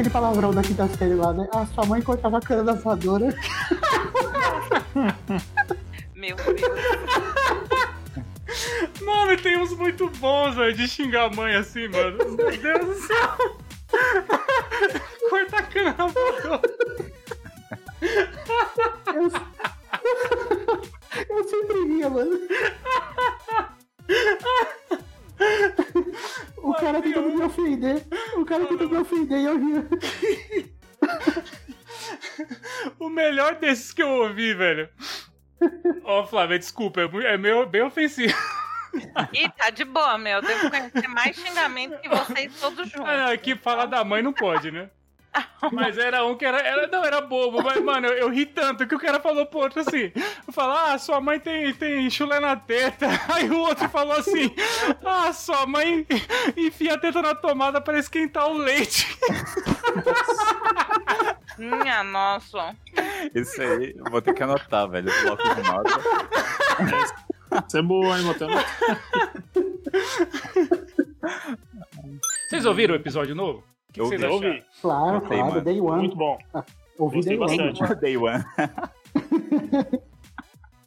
Aquele palavrão da quinta série lá, né? Ah, sua mãe cortava a cana da voadora. Meu Deus. Mano, tem uns muito bons, velho, de xingar a mãe assim, mano. Meu Deus do céu. Corta a cana na boca. Eu, eu sempre ria, mano. O cara tentando me ofender. O cara tentando me ofender e eu ria. O melhor desses que eu ouvi, velho. Ó, Flávia, desculpa, é é meio, bem ofensivo. Ih, tá de boa, meu. Eu devo conhecer mais xingamento que vocês todos juntos. Ah, não, aqui falar da mãe não pode, né? Mas era um que era, era. Não, era bobo, mas, mano, eu, eu ri tanto que o cara falou pro outro assim: falar, ah, sua mãe tem, tem chulé na teta. Aí o outro falou assim: ah, sua mãe enfia a teta na tomada pra esquentar o leite. Minha nossa. Isso aí, eu vou ter que anotar, velho. o Bloco de nota. Isso é boa, hein, Matheus? Vocês ouviram o episódio novo? O que Eu vocês ouvi. Claro, Gostei, claro, mano. Day One. Muito bom. Ouvi Gostei Day One. bastante. Day One.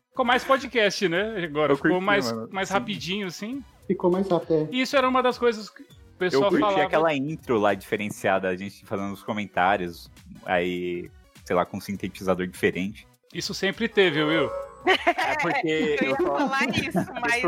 Ficou mais podcast, né? Agora, Eu ficou curti, mais, mano. mais Sim. rapidinho, assim. Ficou mais rápido. isso era uma das coisas que o Eu pessoal curti falava. aquela intro lá diferenciada, a gente falando nos comentários, aí, sei lá, com um sintetizador diferente. Isso sempre teve, Will. É porque Eu ia eu falar isso, mas.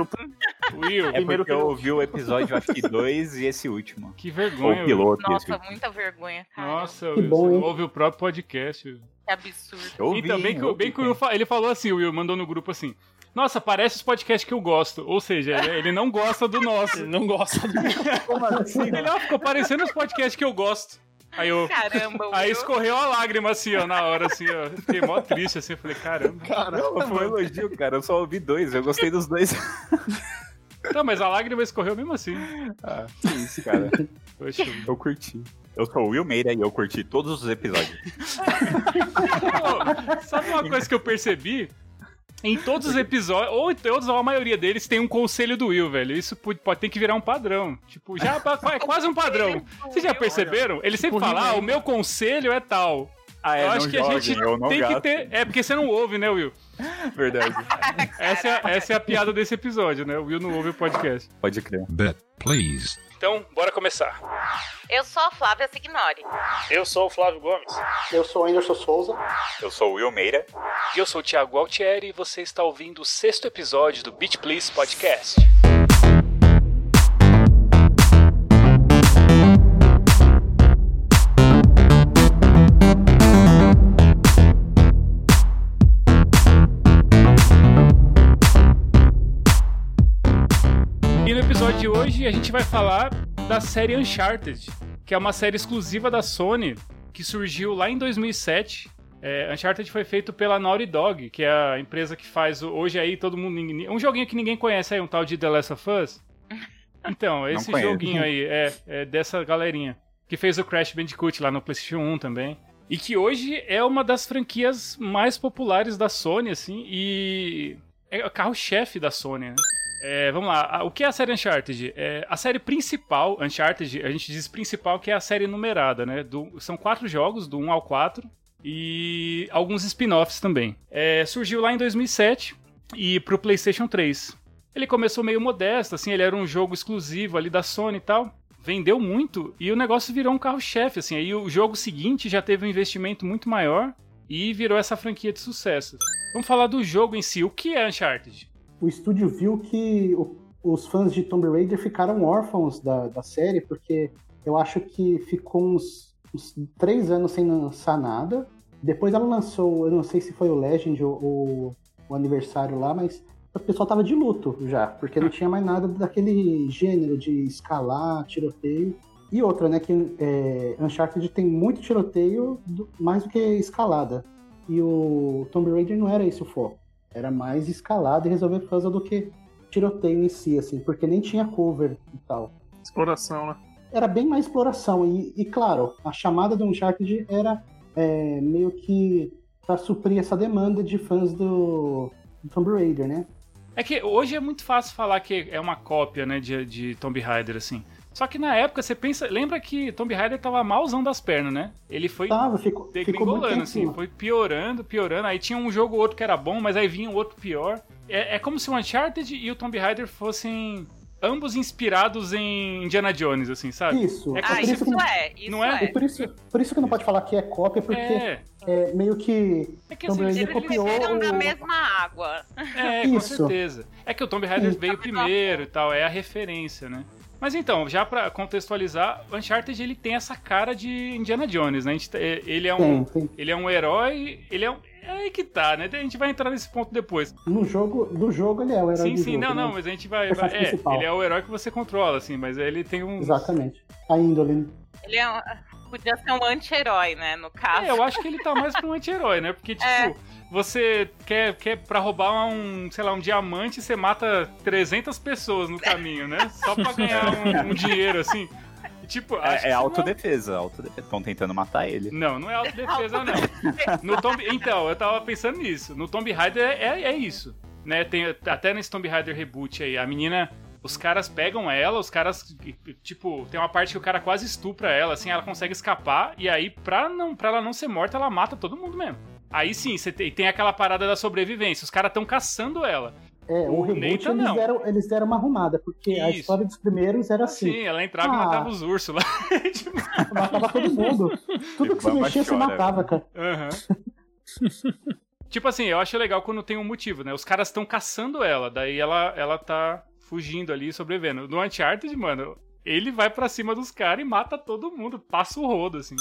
Will, É Primeiro porque eu que eu- ouvi o episódio, acho que dois e esse último. que vergonha. o piloto e esse Nossa, muita vergonha, cara. Nossa, Que Will, bom, você ouve o próprio podcast. Will. Que absurdo. Eu ouvi, então, bem que, eu bem que o. Will, ele falou assim, o Will mandou no grupo assim. Nossa, parece os podcasts que eu gosto. Ou seja, ele, não gosta do nosso. Ele não gosta do Como assim? Ele, ó, ficou parecendo os podcasts que eu gosto. Aí eu. Caramba, Aí escorreu a lágrima assim, ó, na hora, assim, ó. Fiquei mó triste, assim. Eu falei, caramba. Não, foi um elogio, cara. Eu só ouvi dois, eu gostei dos dois. Não, mas a lágrima escorreu mesmo assim. Ah, que isso, cara. Poxa. Eu curti. Eu sou o Will Meira e eu curti todos os episódios. Pô, sabe uma coisa que eu percebi? Em todos os episódios, ou em todos, ou a maioria deles, tem um conselho do Will, velho. Isso pode, pode ter que virar um padrão. Tipo, já é quase um padrão. Vocês já perceberam? Ele sempre Tipo, fala, ah, o meu conselho é tal. Ah, eu acho que a gente não tem gasto. que ter. É porque você não ouve, né, Will? Verdade. Essa é, a- essa é a piada desse episódio, né? O Will não ouve o podcast. Pode crer. Bet, please. Então, bora começar. Eu sou a Flávia Signori. Eu sou o Flávio Gomes. Eu sou o Anderson Souza. Eu sou o Will Meira. E eu sou o Thiago Altieri e você está ouvindo o sexto episódio do Beach Please Podcast. De hoje a gente vai falar da série Uncharted, que é uma série exclusiva da Sony que surgiu lá em 2007. É, Uncharted foi feito pela Naughty Dog, que é a empresa que faz hoje aí todo mundo um joguinho que ninguém conhece aí, um tal de The Last of Us. Então, esse joguinho aí é, é dessa galerinha que fez o Crash Bandicoot lá no PlayStation 1 também. E que hoje é uma das franquias mais populares da Sony, assim, e é o carro-chefe da Sony, né? É, vamos lá, o que é a série Uncharted? É, a série principal, Uncharted, a gente diz principal que é a série numerada, né? Do- são quatro jogos, do 1 ao 4, e alguns spin-offs também. É, surgiu lá em 2007 e pro PlayStation 3. Ele começou meio modesto, assim, ele era um jogo exclusivo ali da Sony e tal. Vendeu muito e o negócio virou um carro-chefe, assim. Aí o jogo seguinte já teve um investimento muito maior e virou essa franquia de sucesso. Vamos falar do jogo em si. O que é Uncharted? O estúdio viu que o- os fãs de Tomb Raider ficaram órfãos da, da série, porque eu acho que ficou uns, uns três anos sem lançar nada. Depois ela lançou, eu não sei se foi o Legend ou, ou o aniversário lá, mas o pessoal tava de luto já, porque não tinha mais nada daquele gênero de escalar, tiroteio. E outra, né, que é, Uncharted tem muito tiroteio, do- mais do que escalada. E o Tomb Raider não era esse o foco. Era mais escalada e resolver puzzle do que tiroteio em si, assim, porque nem tinha cover e tal. Exploração, né? Era bem mais exploração. E, e, claro, a chamada do Uncharted era é, meio que para suprir essa demanda de fãs do, do Tomb Raider, né? É que hoje é muito fácil falar que é uma cópia, né, de, de Tomb Raider, assim. Só que na época, você pensa. Lembra que Tomb Raider tava malzão das pernas, né? Ele foi Tava, ficou, ficou assim, foi piorando, piorando. Aí tinha um jogo ou outro que era bom, mas aí vinha um outro pior. É, é como se o Uncharted e o Tomb Raider fossem ambos inspirados em Indiana Jones, assim, sabe? Isso. É É Ah, por isso isso que não, é, isso Não é? é. é por isso, por isso que não pode falar que é cópia, porque É, é meio que é que Tomb assim, Raider Eles copiou beberam da o- mesma água. É, com Isso. certeza. É que o Tomb Raider veio primeiro e tal, é a referência, né? Mas então, já pra contextualizar, o Uncharted ele tem essa cara de Indiana Jones, né? A gente tá- é- ele é um, tem, tem. ele é um herói, ele é um, é aí que tá, né? A gente vai entrar nesse ponto depois. No jogo, do jogo ele é o herói Sim, sim, jogo. não, né? não, mas a gente vai, vai é, ele é o herói que você controla, assim, mas ele tem um Exatamente. A índole. Ele é um- podia ser um anti-herói, né, no caso. É, eu acho que ele tá mais pra um anti-herói, né? Porque, tipo, É. você quer, quer pra roubar um, sei lá, um diamante, você mata 300 pessoas no caminho, né? Só pra ganhar um, um dinheiro, assim. Tipo, É, é autodefesa, autodefesa. Estão tentando matar ele. Não, não, não é autodefesa, não. No Tomb... Então, eu tava pensando nisso. No Tomb Raider é, é, é isso. Né? Tem, até nesse Tomb Raider reboot aí, a menina. Os caras pegam ela, os caras. Tipo, tem uma parte que o cara quase estupra ela, assim, ela consegue escapar, e aí, pra, não, pra ela não ser morta, ela mata todo mundo mesmo. Aí sim, você tem, tem aquela parada da sobrevivência. Os caras estão caçando ela. É, O o reboot Nathan, eles não. deram, eles deram uma arrumada, porque a Isso. história dos primeiros era assim. Sim, ela entrava e Ah. matava os ursos lá. Tipo, Matava todo mundo. Tudo que se Bamba mexia, você chora. matava, cara. Aham. tipo assim, eu acho legal quando tem um motivo, né? Os caras estão caçando ela, daí ela, ela tá fugindo ali, sobrevivendo. No Uncharted, mano, ele vai pra cima dos caras e mata todo mundo, passa o rodo, assim.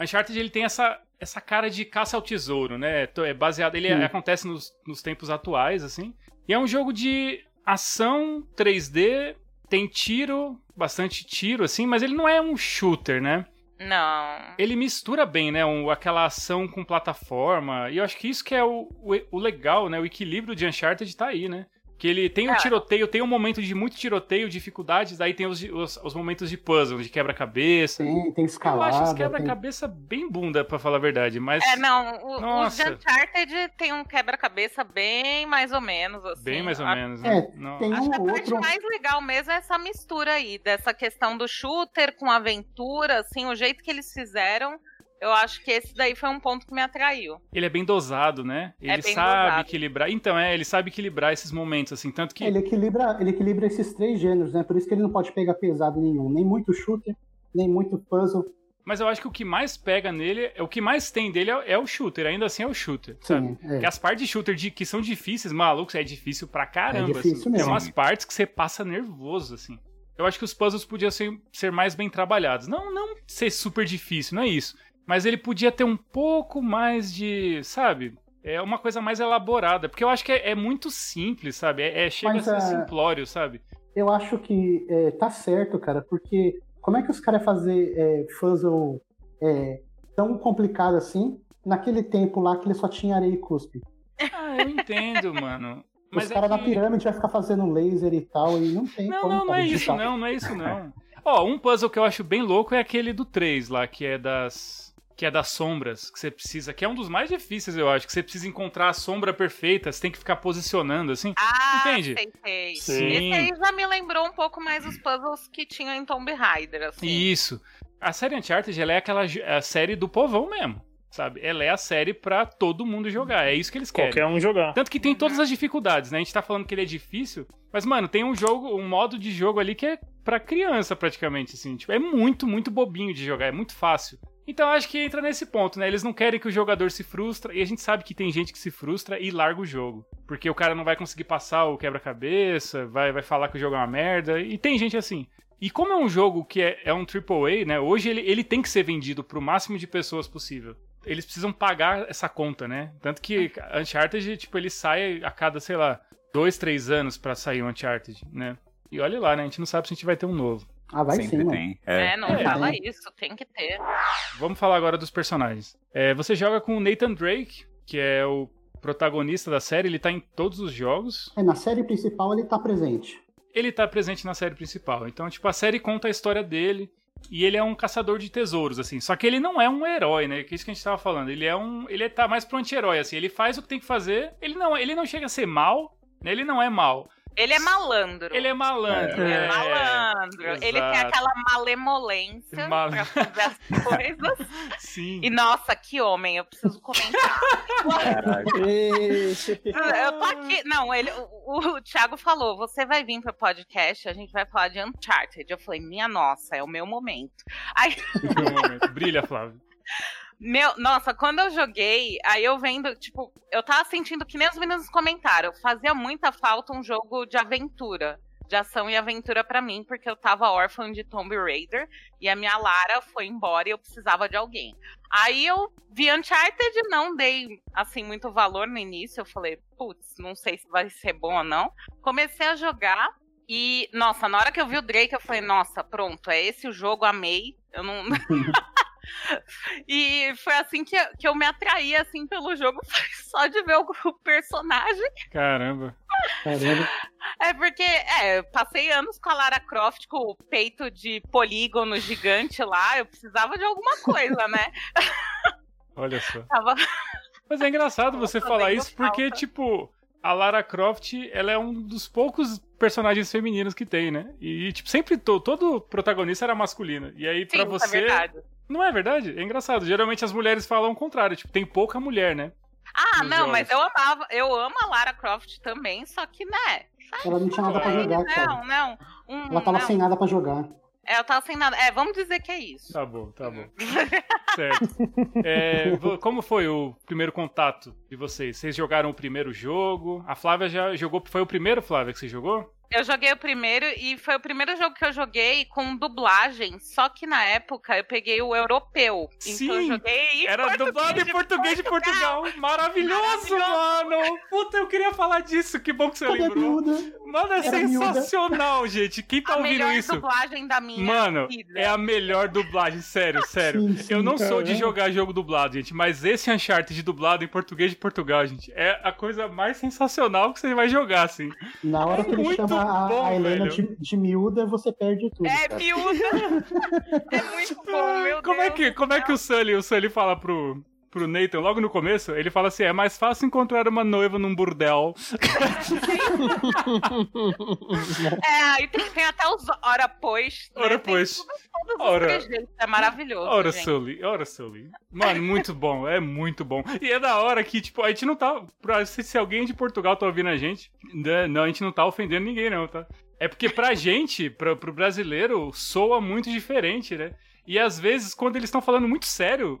Uncharted, ele tem essa, essa cara de caça ao tesouro, né? É baseado, ele Sim. acontece nos, nos tempos atuais, assim. E é um jogo de ação 3D, tem tiro, bastante tiro, assim, mas ele não é um shooter, né? Não. ele mistura bem, né? um- aquela ação com plataforma. E eu acho que isso que é o, o, o legal, né? O equilíbrio de Uncharted tá aí, né? Que ele tem o É. tiroteio, tem um momento de muito tiroteio, dificuldades, aí tem os, os, os momentos de puzzle, de quebra-cabeça. Tem, tem Eu escalada. acho os tem... quebra-cabeça bem bunda, pra falar a verdade, mas É, não, o, os Nossa. de Uncharted tem um quebra-cabeça bem mais ou menos, assim. bem mais ou A- menos, né? É, Não. tem Acho um que a ou parte outro. mais legal mesmo é essa mistura aí, dessa questão do shooter com aventura, assim, o jeito que eles fizeram, eu acho que esse daí foi um ponto que me atraiu. Ele é bem dosado, né? Ele É bem sabe dosado. equilibrar. Então, é, ele sabe equilibrar esses momentos, assim. Tanto que Ele equilibra, ele equilibra esses três gêneros, né? Por isso que ele não pode pegar pesado nenhum. Nem muito shooter, nem muito puzzle. Mas eu acho que o que mais pega nele, o que mais tem dele é, é o shooter, ainda assim é o shooter, sabe? Sim, é. Porque as partes de shooter de, que são difíceis, malucos, é difícil pra caramba. É difícil assim. mesmo. Tem umas partes que você passa nervoso, assim. Eu acho que os puzzles podiam ser, ser mais bem trabalhados. Não, não ser super difícil, não é isso. Mas ele podia ter um pouco mais de, sabe? É uma coisa mais elaborada. Porque eu acho que é, é muito simples, sabe? É, é- chega Mas, a ser é, simplório, sabe? Eu acho que é, tá certo, cara, porque como é que os caras iam fazer é, puzzle é, tão complicado assim, naquele tempo lá que ele só tinha areia e cuspe? Ah, eu entendo, mano. Mas os é caras na que- pirâmide vai ficar fazendo laser e tal, e não tem Não, como, não, não é isso não, não é isso não. Ó, um puzzle que eu acho bem louco é aquele do 3 lá, que é das que é das sombras, que você precisa, que é um dos mais difíceis, eu acho, que você precisa encontrar a sombra perfeita, você tem que ficar posicionando assim. Ah, Entende? sei, sei. Sim. Esse aí já me lembrou um pouco mais os puzzles que tinham em Tomb Raider, assim. Isso. A série Uncharted, ela é aquela a série do povão mesmo, sabe? Ela é a série pra todo mundo jogar, é isso que eles querem. Qualquer um jogar. Tanto que tem todas as dificuldades, né? A gente tá falando que ele é difícil, mas, mano, tem um jogo, um modo de jogo ali que é pra criança, praticamente, assim. Tipo, é muito, muito bobinho de jogar, é muito fácil. Então, acho que entra nesse ponto, né? Eles não querem que o jogador se frustra, e a gente sabe que tem gente que se frustra e larga o jogo. Porque o cara não vai conseguir passar o quebra-cabeça, vai, vai falar que o jogo é uma merda, e tem gente assim. E como é um jogo que é, é um AAA, né? Hoje ele, ele tem que ser vendido pro máximo de pessoas possível. Eles precisam pagar essa conta, né? Tanto que Uncharted, tipo, ele sai a cada, sei lá, dois, três anos pra sair o Uncharted, né? E olha lá, né? A gente não sabe se a gente vai ter um novo. Ah, vai Sempre sim, mano. tem. É, É. não É, fala tem. isso, tem que ter. Vamos falar agora dos personagens. É, você joga com o Nathan Drake, que é o protagonista da série, ele tá em todos os jogos. É, na série principal ele tá presente. Ele tá presente na série principal. Então, tipo, a série conta a história dele. E ele é um caçador de tesouros, assim. Só que ele não é um herói, né? Que é isso que a gente tava falando. Ele é um. Ele tá mais pro anti-herói, assim. Ele faz o que tem que fazer. Ele não, ele não chega a ser mal, né? Ele não é mal. Ele é malandro. Ele é malandro. Ele é é. malandro. Ele tem aquela malemolência Mal- pra fazer as coisas. Sim. E nossa, que homem, eu preciso comentar. Eu tô aqui. Não, ele, o, o Thiago falou: você vai vir pro podcast, a gente vai falar de Uncharted. Eu falei, minha nossa, é o meu momento. Aí, Foi um momento. Brilha, Flávio. Meu, nossa, quando eu joguei, aí eu vendo, tipo, eu tava sentindo que nem os meninos comentaram, fazia muita falta um jogo de aventura. De ação e aventura pra mim, porque eu tava órfã de Tomb Raider e a minha Lara foi embora e eu precisava de alguém. Aí eu vi Uncharted, não dei assim muito valor no início. Eu falei, putz, não sei se vai ser bom ou não. Comecei a jogar e, nossa, na hora que eu vi o Drake, eu falei, nossa, pronto, é esse o jogo, amei. Eu não. e foi assim que, que eu me atraí assim pelo jogo, foi só de ver o, o personagem. Caramba. Caramba. É porque, é, eu passei anos com a Lara Croft com o peito de polígono gigante lá, eu precisava de alguma coisa, né? Olha só. Tava Mas é engraçado você falar isso falta. porque, tipo, a Lara Croft, ela é um dos poucos personagens femininos que tem, né? E, tipo, sempre to- todo protagonista era masculino. E aí, pra Sim, você. é verdade. Não é verdade? É engraçado. Geralmente as mulheres falam o contrário. Tipo, tem pouca mulher, né? Ah, Nos não, mas eu jogos. amava, eu amo a Lara Croft também, só que, né? Ela não tinha nada pra jogar, cara. Não, não. Um, Ela tava não. sem nada pra jogar. Ela tava sem nada. É, vamos dizer que é isso. Tá bom, tá bom. certo. É, como foi o primeiro contato de vocês? Vocês jogaram o primeiro jogo? A Flávia já jogou. Foi o primeiro, Flávia, que você jogou? Eu joguei o primeiro e foi o primeiro jogo que eu joguei com dublagem, só que na época eu peguei o europeu. Sim, então eu joguei em Era português dublado em de português de Portugal. Maravilhoso, mano! Puta, eu queria falar disso. Que bom que você Cadê lembrou. miúda? Mano, é Era miúda. sensacional, gente. Quem tá A ouvindo melhor isso? dublagem da minha Mano, vida. é a melhor dublagem, sério, sério. Sim, sim, eu não sou de caramba. jogar jogo dublado, gente, mas esse Uncharted dublado em português de Portugal, gente, é a coisa mais sensacional que você vai jogar, assim. Na hora É que ele chama a, bom, a Helena de, de miúda, você perde tudo. É cara. miúda. é muito bom, meu Como é Deus que, do como é que o Sully, o Sully fala pro, pro Nathan, logo no começo, ele fala assim, é mais fácil encontrar uma noiva num burdel. É, aí tem, tem até os hora pois. né? Ora, pois. Ora. É maravilhoso. Ora, gente. Sully, ora, Sully. Mano, muito bom, é muito bom. E é da hora que, tipo, a gente não tá. Pra, se, se alguém de Portugal tá ouvindo a gente, né, não, a gente não tá ofendendo ninguém, não, tá? É porque pra gente, pra, pro brasileiro, soa muito diferente, né? E às vezes, quando eles estão falando muito sério,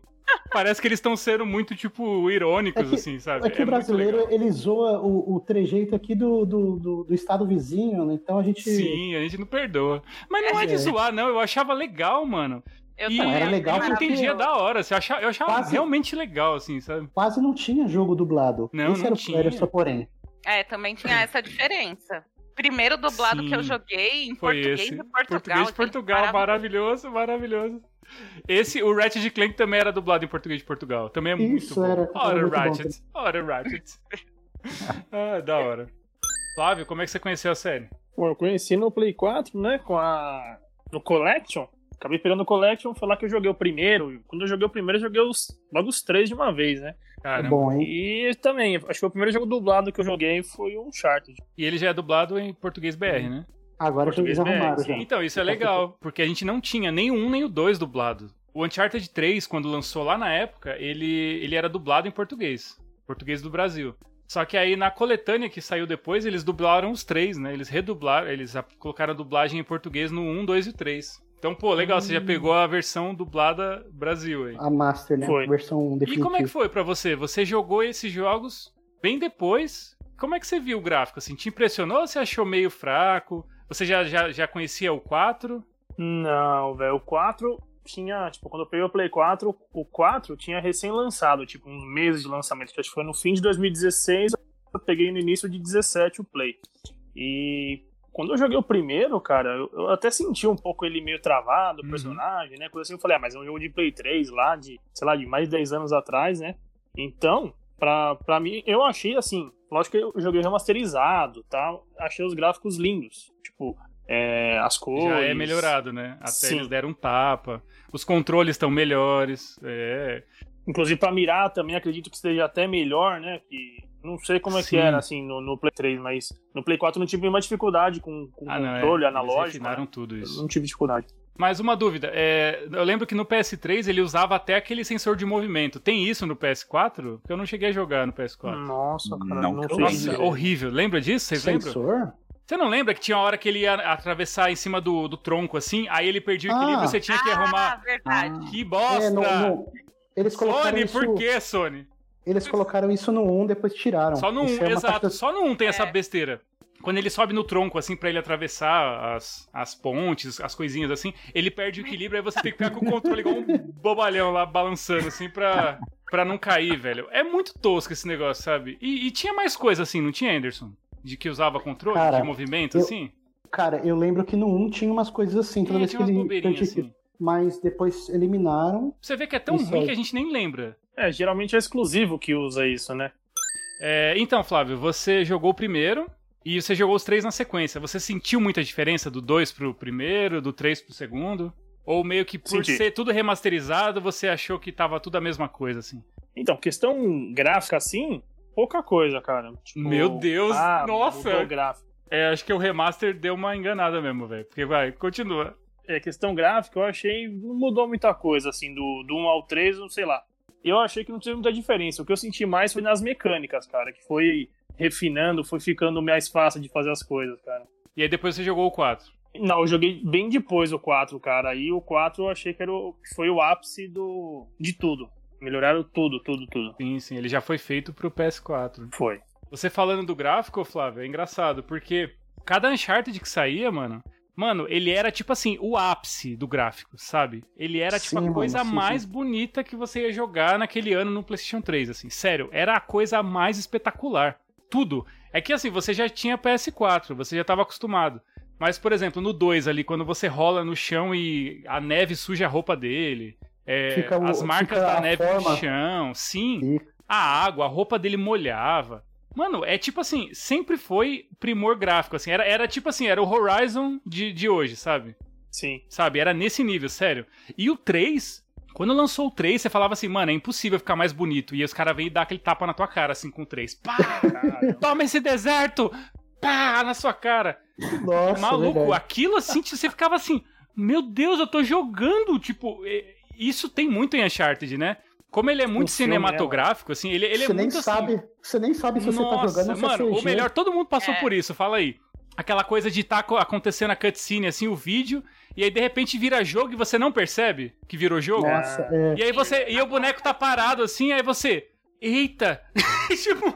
parece que eles estão sendo muito, tipo, irônicos, É que- assim, sabe? É que o muito brasileiro, ele zoa o, o trejeito aqui do, do, do, do estado vizinho, né? Então a gente... Sim, a gente não perdoa. Mas não é de É. zoar, não. Eu achava legal, mano. Eu E também era legal eu entendia da hora. assim, Eu achava, eu achava Quase- realmente legal, assim, sabe? Quase não tinha jogo dublado. Não, Esse não era, o- tinha. era o seu porém. É, também tinha essa diferença. Primeiro dublado Sim, que eu joguei em Foi português esse. de Portugal. Português de gente, Portugal, maravilhoso, maravilhoso. Esse, o Ratchet Clank também era dublado em português de Portugal. Também é muito Isso, bom. era- era Ora, bom Ratchet. Ora, Ratchet. ah, da hora. Flávio, como é que você conheceu a série? Bom, eu conheci no Play 4, né? Com a. No Collection. Acabei pegando o Collection, foi lá que eu joguei o primeiro. Quando eu joguei o primeiro, eu joguei os, logo os três de uma vez, né? É Caramba. bom, hein? E também, acho que o primeiro jogo dublado que eu joguei foi um Uncharted. E ele já é dublado em português BR, né? Agora eles Português arrumaram BR, já. Então, isso é legal, porque a gente não tinha nem o um nem o dois dublado. O Uncharted 3, quando lançou lá na época, ele, ele era dublado em português. Português do Brasil. Só que aí na coletânea que saiu depois, eles dublaram os três, né? Eles redublaram, eles a- colocaram a dublagem em português no 1, 2 e 3. Então, pô, legal, você já Hum. pegou a versão dublada Brasil aí. A Master, né? Foi. Versão E definitiva. como é que foi pra você? Você jogou esses jogos bem depois? Como é que você viu o gráfico? Assim, te impressionou ou você achou meio fraco? Você já, já, já conhecia o 4? Não, velho. O 4 tinha, tipo, quando eu peguei o Play 4, o 4 tinha recém-lançado, tipo, uns meses de lançamento, que acho que foi no fim de 2016, eu peguei no início de 17 o Play. E quando eu joguei o primeiro, cara, eu, eu até senti um pouco ele meio travado, o Uhum. personagem, né? Coisa assim, eu falei, ah, mas é um jogo de Play 3 lá, de, sei lá, de mais de 10 anos atrás, né? Então, pra, pra mim, eu achei assim, lógico que eu joguei remasterizado tal, achei os gráficos lindos. Tipo, é, as cores. Já é melhorado, né? Até Sim. eles deram um tapa. Os controles estão melhores. É. Inclusive pra mirar também acredito que esteja até melhor, né? Que Não sei como é Sim. que era, assim, no, no Play 3, mas no Play 4 eu não tive nenhuma dificuldade com, com Ah, não, é. controle Eles analógico. refinaram né? tudo Eu isso. não tive dificuldade. Mas uma dúvida, é, eu lembro que no PS3 ele usava até aquele sensor de movimento. Tem isso no PS4? Porque eu não cheguei a jogar no PS4. Nossa, cara, Não não. Nossa, horrível. Lembra disso? Vocês lembram? Sensor? Você não lembra que tinha uma hora que ele ia atravessar em cima do, do tronco, assim? Aí ele perdia o Ah. equilíbrio e você tinha que Ah, arrumar. verdade. Que bosta! É, no, no- eles colocaram Sony, isso. por que, Sony? Eles colocaram isso no 1, depois tiraram. Só no 1, Isso é exato. parte- Só no 1 tem essa É. besteira. Quando ele sobe no tronco, assim, pra ele atravessar as, as pontes, as coisinhas assim, ele perde o equilíbrio, aí você tem que ficar com o controle igual um bobalhão lá, balançando, assim, pra, pra não cair, velho. É muito tosco esse negócio, sabe? E, e tinha mais coisa, assim, não tinha, Anderson? De que usava controle Cara, de movimento, eu- assim? Cara, eu lembro que no 1 tinha umas coisas assim, toda É, vez tinha que umas ele assim. Mas depois eliminaram. Você vê que é tão ruim aí. que a gente nem lembra. É, geralmente é exclusivo que usa isso, né? É, então, Flávio, você jogou o primeiro e você jogou os três na sequência. Você sentiu muita diferença do 2 pro primeiro, do 3 pro segundo? Ou meio que por Senti. ser tudo remasterizado, você achou que tava tudo a mesma coisa, assim? Então, questão gráfica assim, pouca coisa, cara. Tipo, Meu Deus, ah, nossa. É, acho que o remaster deu uma enganada mesmo, velho. Porque vai, continua. É, questão gráfica, eu achei não mudou muita coisa, assim, do, do 1 ao 3, não sei lá. Eu achei que não teve muita diferença. O que eu senti mais foi nas mecânicas, cara, que foi refinando, foi ficando mais fácil de fazer as coisas, cara. E aí depois você jogou o 4. Não, eu joguei bem depois o 4, cara. Aí o 4 eu achei que era o, foi o ápice do, de tudo. Melhoraram tudo, tudo, tudo. Sim, sim, ele já foi feito pro PS4. Foi. Você falando do gráfico, Flávio, é engraçado, porque cada Uncharted que saía, mano, mano, ele era tipo assim, o ápice do gráfico, sabe? Ele era tipo Sim, a mano, coisa sim, mais bonita que você ia jogar naquele ano no PlayStation 3, assim. Sério, era a coisa mais espetacular. Tudo. É que assim, você já tinha PS4, você já estava acostumado. Mas, por exemplo, no 2 ali, quando você rola no chão e a neve suja a roupa dele, é, o- as marcas fica da neve forma. no chão, sim Fica. a água, a roupa dele molhava. Mano, é tipo assim, sempre foi primor gráfico, assim. Era, era tipo assim, era o Horizon de, de hoje, sabe? Sim. Sabe? Era nesse nível, sério. E o 3, quando lançou o 3, você falava assim, mano, é impossível ficar mais bonito. E os caras vêm e dar aquele tapa na tua cara, assim, com o 3. Pá! Toma esse deserto! Pá! Na sua cara. Nossa, Maluco, verdade. aquilo assim, você ficava assim, meu Deus, eu tô jogando. Tipo, é- isso tem muito em Uncharted, né? Como ele é muito filme, né, cinematográfico, assim, ele, ele é você nem muito assim. sabe, você nem sabe se você tá Nossa, jogando se mano, é o CG. melhor, todo mundo passou É. por isso, fala aí. Aquela coisa de tá co- acontecendo a cutscene, assim, o vídeo, e aí de repente vira jogo e você não percebe que virou jogo. Nossa, é. E aí você. E o boneco tá parado assim, aí você. Eita! tipo.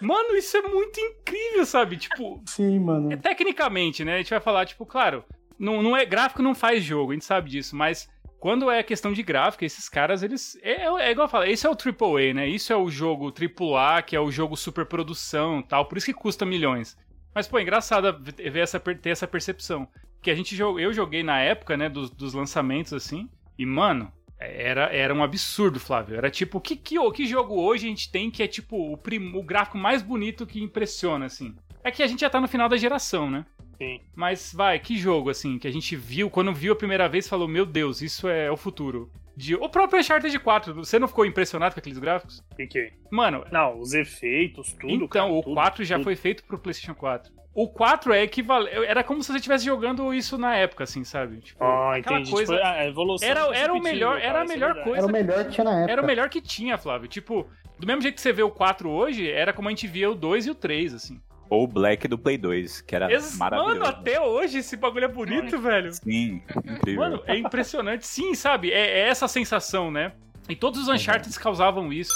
Mano, isso é muito incrível, sabe? Tipo, Sim, mano. é, tecnicamente, né? A gente vai falar, tipo, claro, não, não é gráfico não faz jogo, a gente sabe disso, mas quando é questão de gráfico, esses caras, eles. É, é igual eu falo, esse é o AAA, né? Isso é o jogo AAA, que é o jogo superprodução tal, por isso que custa milhões. Mas, pô, é engraçado ver essa, ter essa percepção. Que a gente eu joguei na época, né, dos, dos lançamentos, assim, e, mano, era, era um absurdo, Flávio. Era tipo, que, que, que jogo hoje a gente tem que é, tipo, o, prim, o gráfico mais bonito que impressiona, assim? É que a gente já tá no final da geração, né? sim. Mas vai, que jogo, assim, que a gente viu, quando viu a primeira vez, falou: Meu Deus, isso é o futuro. De... O próprio Uncharted 4, você não ficou impressionado com aqueles gráficos? Fiquei. Mano, Não, os efeitos, tudo. então, cara, o tudo, 4 já tudo. foi feito pro PlayStation 4. O 4 é equivalente. Era como se você estivesse jogando isso na época, assim, sabe? Tipo, Ah, aquela entendi. coisa. Tipo, a evolução Era- era o melhor- cara, era a é melhor verdade. coisa. Era o melhor que tinha na época. Era o melhor que tinha, Flávio. Tipo, do mesmo jeito que você vê o 4 hoje, era como a gente via o 2 e o 3, assim. Ou o Black do Play 2, que era Ex- maravilhoso. Mano, até hoje esse bagulho é bonito, velho. Sim, incrível. Mano, é impressionante. Sim, sabe? É, é essa sensação, né? E todos os Uncharted causavam isso.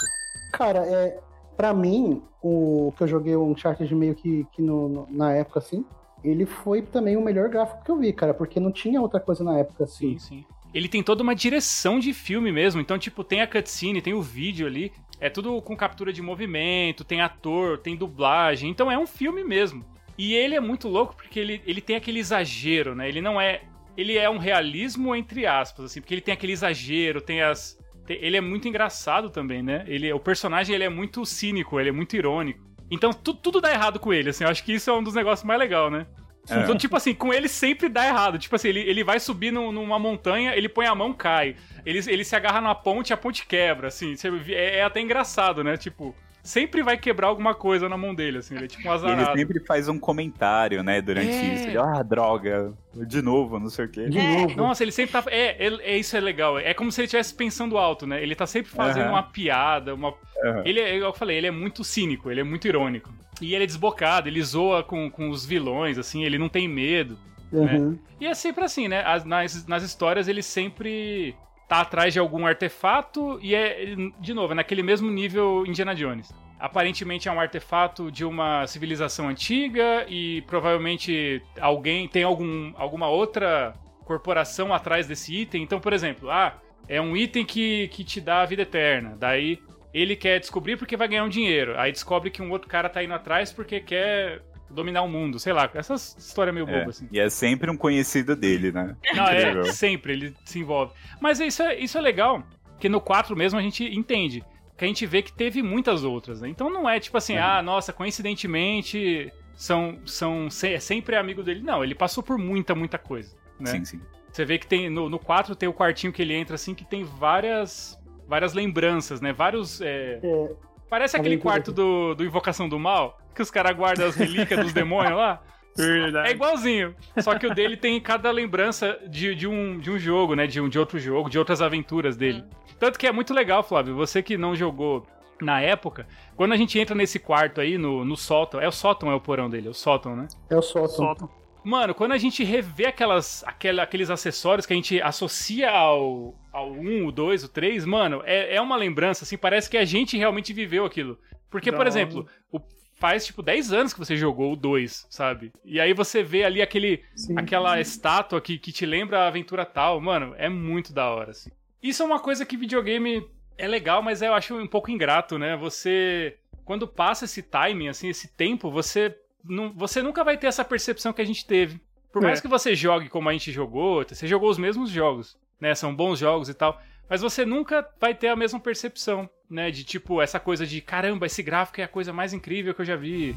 Cara, é, pra mim, o que eu joguei o Uncharted meio que, que no- no- na época, assim, ele foi também o melhor gráfico que eu vi, cara, porque não tinha outra coisa na época, assim. Sim, sim. Ele tem toda uma direção de filme mesmo. Então, tipo, tem a cutscene, tem o vídeo ali. É tudo com captura de movimento, tem ator, tem dublagem. Então é um filme mesmo. E ele é muito louco porque ele, ele tem aquele exagero, né? Ele não é. Ele é um realismo entre aspas, assim, porque ele tem aquele exagero, tem as. tem- ele é muito engraçado também, né? Ele, o personagem ele é muito cínico, ele é muito irônico. Então tu- tudo dá errado com ele, assim. Eu acho que isso é um dos negócios mais legais, né? É. Então, tipo assim, com ele sempre dá errado. Tipo assim, ele, ele vai subir num- numa montanha, ele põe a mão, cai. Ele, ele se agarra na ponte, a ponte quebra, assim. É, é até engraçado, né? Tipo, sempre vai quebrar alguma coisa na mão dele, assim, ele é tipo um azarado. ele sempre faz um comentário, né, durante É. isso. Ele, ah, droga, de novo, não sei o quê. De É. novo. Nossa, ele sempre tá. É, é, isso é legal. É como se ele estivesse pensando alto, né? Ele tá sempre fazendo Aham. uma piada, uma. Aham. Ele é, igual eu falei, ele é muito cínico, ele é muito irônico. E ele é desbocado, ele zoa com, com os vilões, assim, ele não tem medo. Uhum. E é sempre assim, né? As- nas, nas histórias ele sempre tá atrás de algum artefato e é, de novo, é naquele mesmo nível Indiana Jones. Aparentemente é um artefato de uma civilização antiga e provavelmente alguém tem algum, alguma outra corporação atrás desse item. Então, por exemplo, ah, é um item que, que te dá a vida eterna. Daí ele quer descobrir porque vai ganhar um dinheiro. Aí descobre que um outro cara tá indo atrás porque quer dominar o mundo. Sei lá, essas histórias meio É, bobas assim. E é sempre um conhecido dele, né? Não, é, sempre ele se envolve. Mas isso é, isso é legal, porque no 4 mesmo a gente entende. Que a gente vê que teve muitas outras, né? Então não é tipo assim, Uhum. ah, nossa, coincidentemente são, são se- é sempre amigo dele. Não, ele passou por muita, muita coisa, né? Sim, sim. Você vê que tem no, no 4 tem o quartinho que ele entra assim, que tem várias várias lembranças, né? Vários. é, É, Parece aquele Aventura quarto do, do Invocação do Mal, que os caras guardam as relíquias dos demônios lá. Verdade. É igualzinho. Só que o dele tem cada lembrança de, de, um, de um jogo, né? De, um, de outro jogo, de outras aventuras dele. Tanto que é muito legal, Flávio. Você que não jogou na época, quando a gente entra nesse quarto aí, no, no sótão. É o sótão, é o porão dele, é o sótão, né? é o sótão. Solta. Mano, quando a gente revê aquelas, aquela- aqueles acessórios que a gente associa ao, ao 1, o 2, o 3, mano, é, é uma lembrança, assim, parece que a gente realmente viveu aquilo. Porque, Da por exemplo, o- faz tipo 10 anos que você jogou o 2, sabe? E aí você vê ali aquele, Sim. aquela estátua que, que te lembra a aventura tal, mano, é muito da hora, assim. Isso é uma coisa que videogame é legal, mas eu acho um pouco ingrato, né? Você, quando passa esse timing, assim, esse tempo, você, não, você nunca vai ter essa percepção que a gente teve. Por mais É. que você jogue como a gente jogou, você jogou os mesmos jogos, né? São bons jogos e tal. Mas você nunca vai ter a mesma percepção, né? De tipo, essa coisa de caramba, esse gráfico é a coisa mais incrível que eu já vi.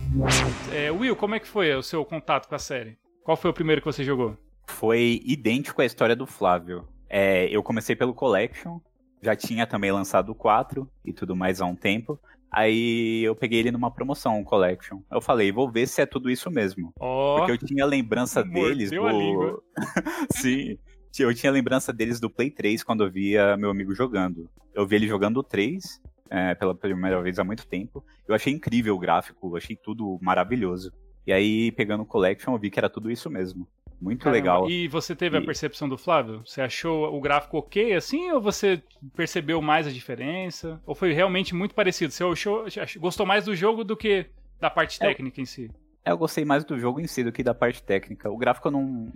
É, Will, como é que foi o seu contato com a série? Qual foi o primeiro que você jogou? Foi idêntico à história do Flávio. É, eu comecei pelo Collection, já tinha também lançado o 4 e tudo mais há um tempo. Aí eu peguei ele numa promoção, o Collection. Eu falei, vou ver se é tudo isso mesmo. Ó, Porque eu tinha lembrança deles do. Sim. Eu tinha lembrança deles do Play 3 quando eu via meu amigo jogando. Eu vi ele jogando o 3 é, pela primeira vez há muito tempo. Eu achei incrível o gráfico, achei tudo maravilhoso. E aí, pegando o Collection, eu vi que era tudo isso mesmo. Muito caramba. legal. E você teve a E- percepção do Flávio? Você achou o gráfico ok assim? Ou você percebeu mais a diferença? Ou foi realmente muito parecido? Você achou, ach- gostou mais do jogo do que da parte É, técnica em si? É, Eu gostei mais do jogo em si do que da parte técnica. O gráfico eu não.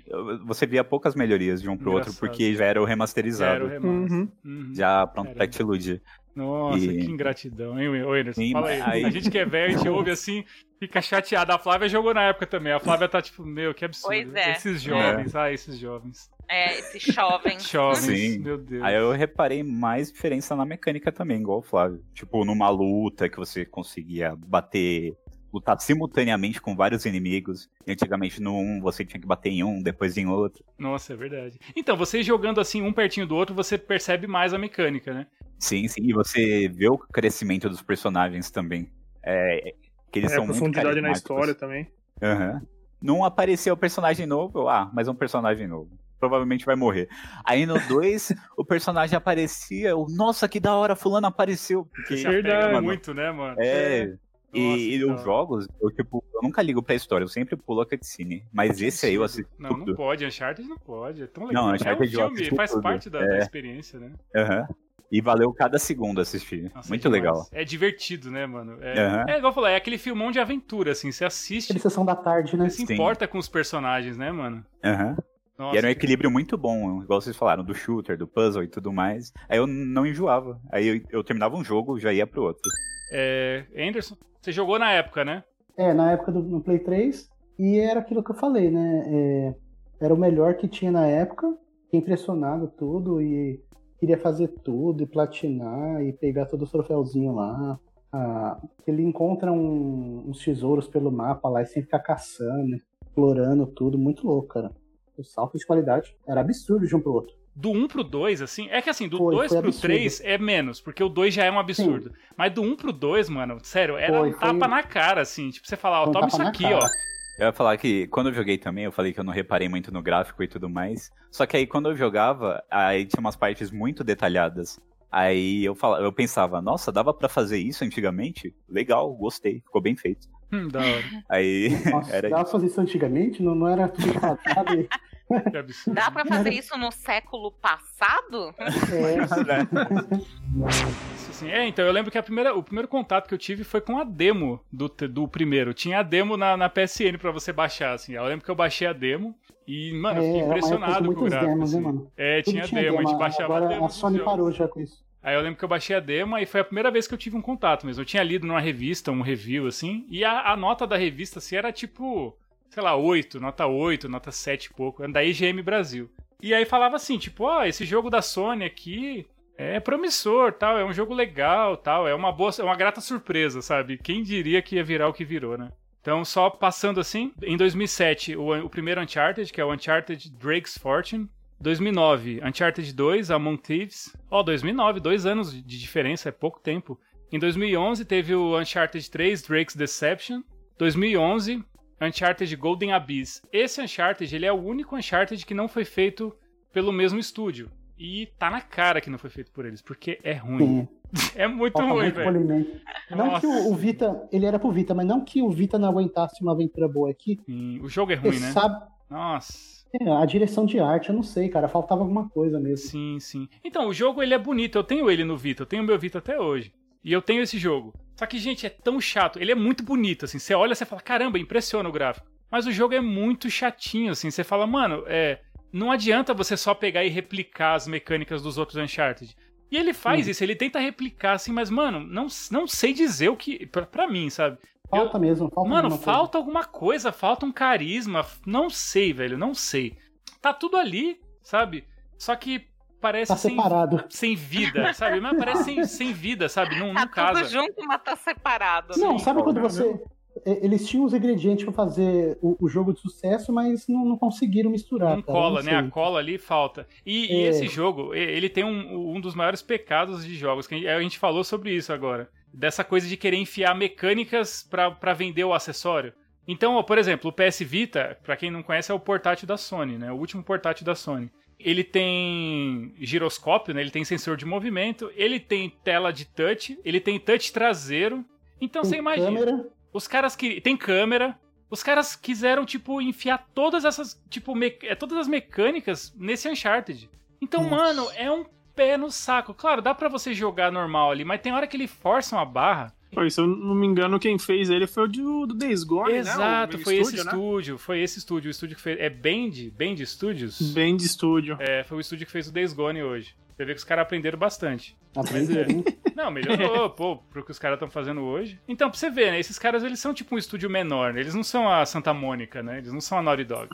Você via poucas melhorias de um pro outro, Engraçado. porque já era o remasterizado. remaster. Uhum. Uhum. Já pronto pra Caramba. te iludir. Nossa, E- que ingratidão, hein, Anderson? Sim, Fala aí. aí- A gente que é velho, a gente ouve assim, fica chateado. A Flávia jogou na época também. A Flávia tá tipo, meu, que absurdo. Pois é. Esses jovens, ah, esses jovens. É, esse jovem. Jovens, Sim. meu Deus. Aí eu reparei mais diferença na mecânica também, igual o Flávio. Tipo, numa luta que você conseguia bater, lutar simultaneamente com vários inimigos. E antigamente no um você tinha que bater em um, depois em outro. Nossa, é verdade. Então, vocês jogando assim, um pertinho do outro, você percebe mais a mecânica, né? Sim, sim. E você vê o crescimento dos personagens também. É, que eles É, são muito profundidade na história também. Aham. Não apareceu o personagem novo, ah, mas é um personagem novo. Provavelmente vai morrer. Aí no 2, o personagem aparecia, eu, nossa, que da hora, fulano apareceu. Porque, Verdade. mano, muito, né, mano? É. Nossa, E, e que da os jogos, eu tipo, eu nunca ligo pra história, eu sempre pulo a cutscene. Mas esse aí eu assisto Não, não tudo. pode. Uncharted não pode. É tão legal. Não, é um Uncharted filme, faz tudo. parte da, É. da experiência, né? Aham. E valeu cada segundo assistir. Nossa, Muito é legal. É divertido, né, mano? É, Aham. é igual eu falei, é aquele filmão de aventura, assim. Você assiste, Aquele sessão da tarde, né? você se Sim. importa com os personagens, né, mano? Aham. Nossa, E era um que- equilíbrio muito bom, igual vocês falaram, do shooter, do puzzle e tudo mais. Aí eu não enjoava. Aí eu, eu terminava um jogo, já ia pro outro. É, Anderson, você jogou na época, né? É, na época do no Play 3. E era aquilo que eu falei, né? É, era o melhor que tinha na época. Fiquei impressionado tudo e queria fazer tudo e platinar e pegar todo o troféuzinho lá. Ah, ele encontra um- uns tesouros pelo mapa lá e sem ficar caçando, explorando tudo. Muito louco, cara. O salto de qualidade era absurdo de um pro outro. do 1 pro 2, assim, é que assim, do Foi, 2 foi pro absurdo. 3 é menos, porque o 2 já é um absurdo. Mas do 1 pro 2, mano, sério, era Foi, um tapa na cara, assim, tipo, você falar, ó, um toma isso aqui, cara. ó. Eu ia falar que quando eu joguei também, eu falei que eu não reparei muito no gráfico e tudo mais. Só que aí quando eu jogava, aí tinha umas partes muito detalhadas. Aí eu falava, eu pensava, nossa, dava pra fazer isso antigamente? Legal, gostei, ficou bem feito. Hum, da hora. Aí Nossa, era dava pra fazer isso antigamente? Não, não era tudo quadrado Que absurdo. Dá pra fazer isso no século passado? É, Isso, assim. É, então, eu lembro que a primeira, o primeiro contato que eu tive foi com a demo do, do primeiro. Tinha a demo na, na PSN pra você baixar, assim. Eu lembro que eu baixei a demo e, mano, eu É, fiquei de impressionado com o gráfico. demos, né, assim. mano? É, tudo tinha demo, a gente baixava a agora demo. a Sony parou já com isso. Aí eu lembro que eu baixei a demo e foi a primeira vez que eu tive um contato mesmo. Eu tinha lido numa revista, um review, assim, e a, a nota da revista, assim, era tipo, sei lá, 8, nota 8, nota 7 e pouco, da IGM Brasil. E aí falava assim, tipo, ó, esse jogo da Sony aqui é promissor, tal, é um jogo legal, tal, é uma boa, é uma grata surpresa, sabe? Quem diria que ia virar o que virou, né? Então, só passando assim, em 2007, o, o primeiro Uncharted, que é o Uncharted Drake's Fortune. 2009, Uncharted 2, Among Thieves. Ó, 2009, dois anos de diferença, é pouco tempo. Em 2011 teve o Uncharted 3, Drake's Deception. 2011, Uncharted Golden Abyss. Esse Uncharted, ele é o único Uncharted que não foi feito pelo mesmo estúdio. E tá na cara que não foi feito por eles, porque é ruim. Sim, É muito falta ruim, muito velho. polimento. Não que o, o Vita, ele era pro Vita, mas não que o Vita não aguentasse uma aventura boa aqui. Sim, O jogo é ruim, né? sabe, Nossa. é, a direção de arte, eu não sei, cara, faltava alguma coisa mesmo. Sim, sim. Então, o jogo ele é bonito. Eu tenho ele no Vita. Eu tenho o meu Vita até hoje. E eu tenho esse jogo. Só que, gente, é tão chato. Ele é muito bonito, assim. Você olha e você fala, caramba, impressiona o gráfico. Mas o jogo é muito chatinho, assim. Você fala, mano, é. Não adianta você só pegar e replicar as mecânicas dos outros Uncharted. E ele faz Hum. isso, ele tenta replicar, assim, mas, mano, não, não sei dizer o que. Pra, pra mim, sabe? Falta mesmo, falta Mano, alguma coisa. falta alguma coisa, falta um carisma. Não sei, velho, não sei. Tá tudo ali, sabe? Só que parece Tá sem, separado. sem vida, sabe? Mas parece sem, sem vida, sabe? Não, Tá não casa. tudo junto, mas tá separado. Não, sabe quando não, você. é, Eles tinham os ingredientes pra fazer o, o jogo de sucesso, mas não, não conseguiram misturar. Não cara, cola, não né? A cola ali falta. E, e É. esse jogo, e- ele tem um, um dos maiores pecados de jogos, que a gente falou sobre isso agora. Dessa coisa de querer enfiar mecânicas pra, pra vender o acessório. Então, por exemplo, o PS Vita, pra quem não conhece, é o portátil da Sony, né? O último portátil da Sony. Ele tem giroscópio, né? Ele tem sensor de movimento, ele tem tela de touch, ele tem touch traseiro. Então você Tem imagina. câmera, Os caras que. Tem câmera. Os caras quiseram, tipo, enfiar todas essas. Tipo, me- é, todas as mecânicas nesse Uncharted. Então, Nossa. mano, é um pé no saco. Claro, dá pra você jogar normal ali, mas tem hora que ele força uma barra. Pô, se eu não me engano, quem fez ele foi o do, do Days Gone, Exato, né? Foi esse estúdio, né? estúdio. Foi esse estúdio. O estúdio que fez. É Band? Band Studios? Bem de estúdio. É, foi o estúdio que fez o Days Gone hoje. Você vê que os caras aprenderam bastante. aprenderam, hein? Não, melhorou, pô, pro que os caras estão fazendo hoje. Então, pra você ver, né? Esses caras, eles são tipo um estúdio menor, né? Eles não são a Santa Mônica, né? Eles não são a Naughty Dog.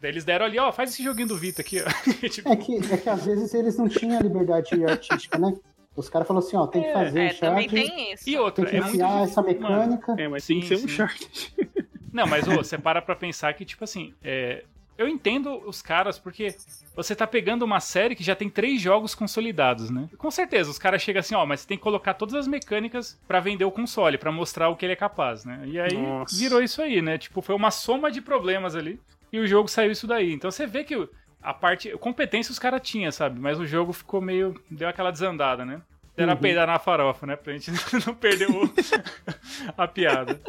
Daí eles deram ali, ó, faz esse joguinho do Vita aqui, ó. tipo, É que, é que às vezes eles não tinham a liberdade artística, né? Os caras falaram assim, ó, tem que É, fazer É, tem isso. E outra, tem que é muito. enfiar essa Mano, mecânica. É, mas Sim, tem que ser um Uncharted. Não, mas ô, você para pra pensar que, tipo assim, é, eu entendo os caras, porque você tá pegando uma série que já tem três jogos consolidados, né? Com certeza, os caras chegam assim, ó, mas você tem que colocar todas as mecânicas pra vender o console, pra mostrar o que ele é capaz, né? E aí Nossa. virou isso aí, né? Tipo, foi uma soma de problemas ali e o jogo saiu isso daí. Então você vê que a parte. Competência os caras tinham, sabe? Mas o jogo ficou meio. deu aquela desandada, né? Deram a Uhum. peidar na farofa, né? Pra gente não perder o- a piada.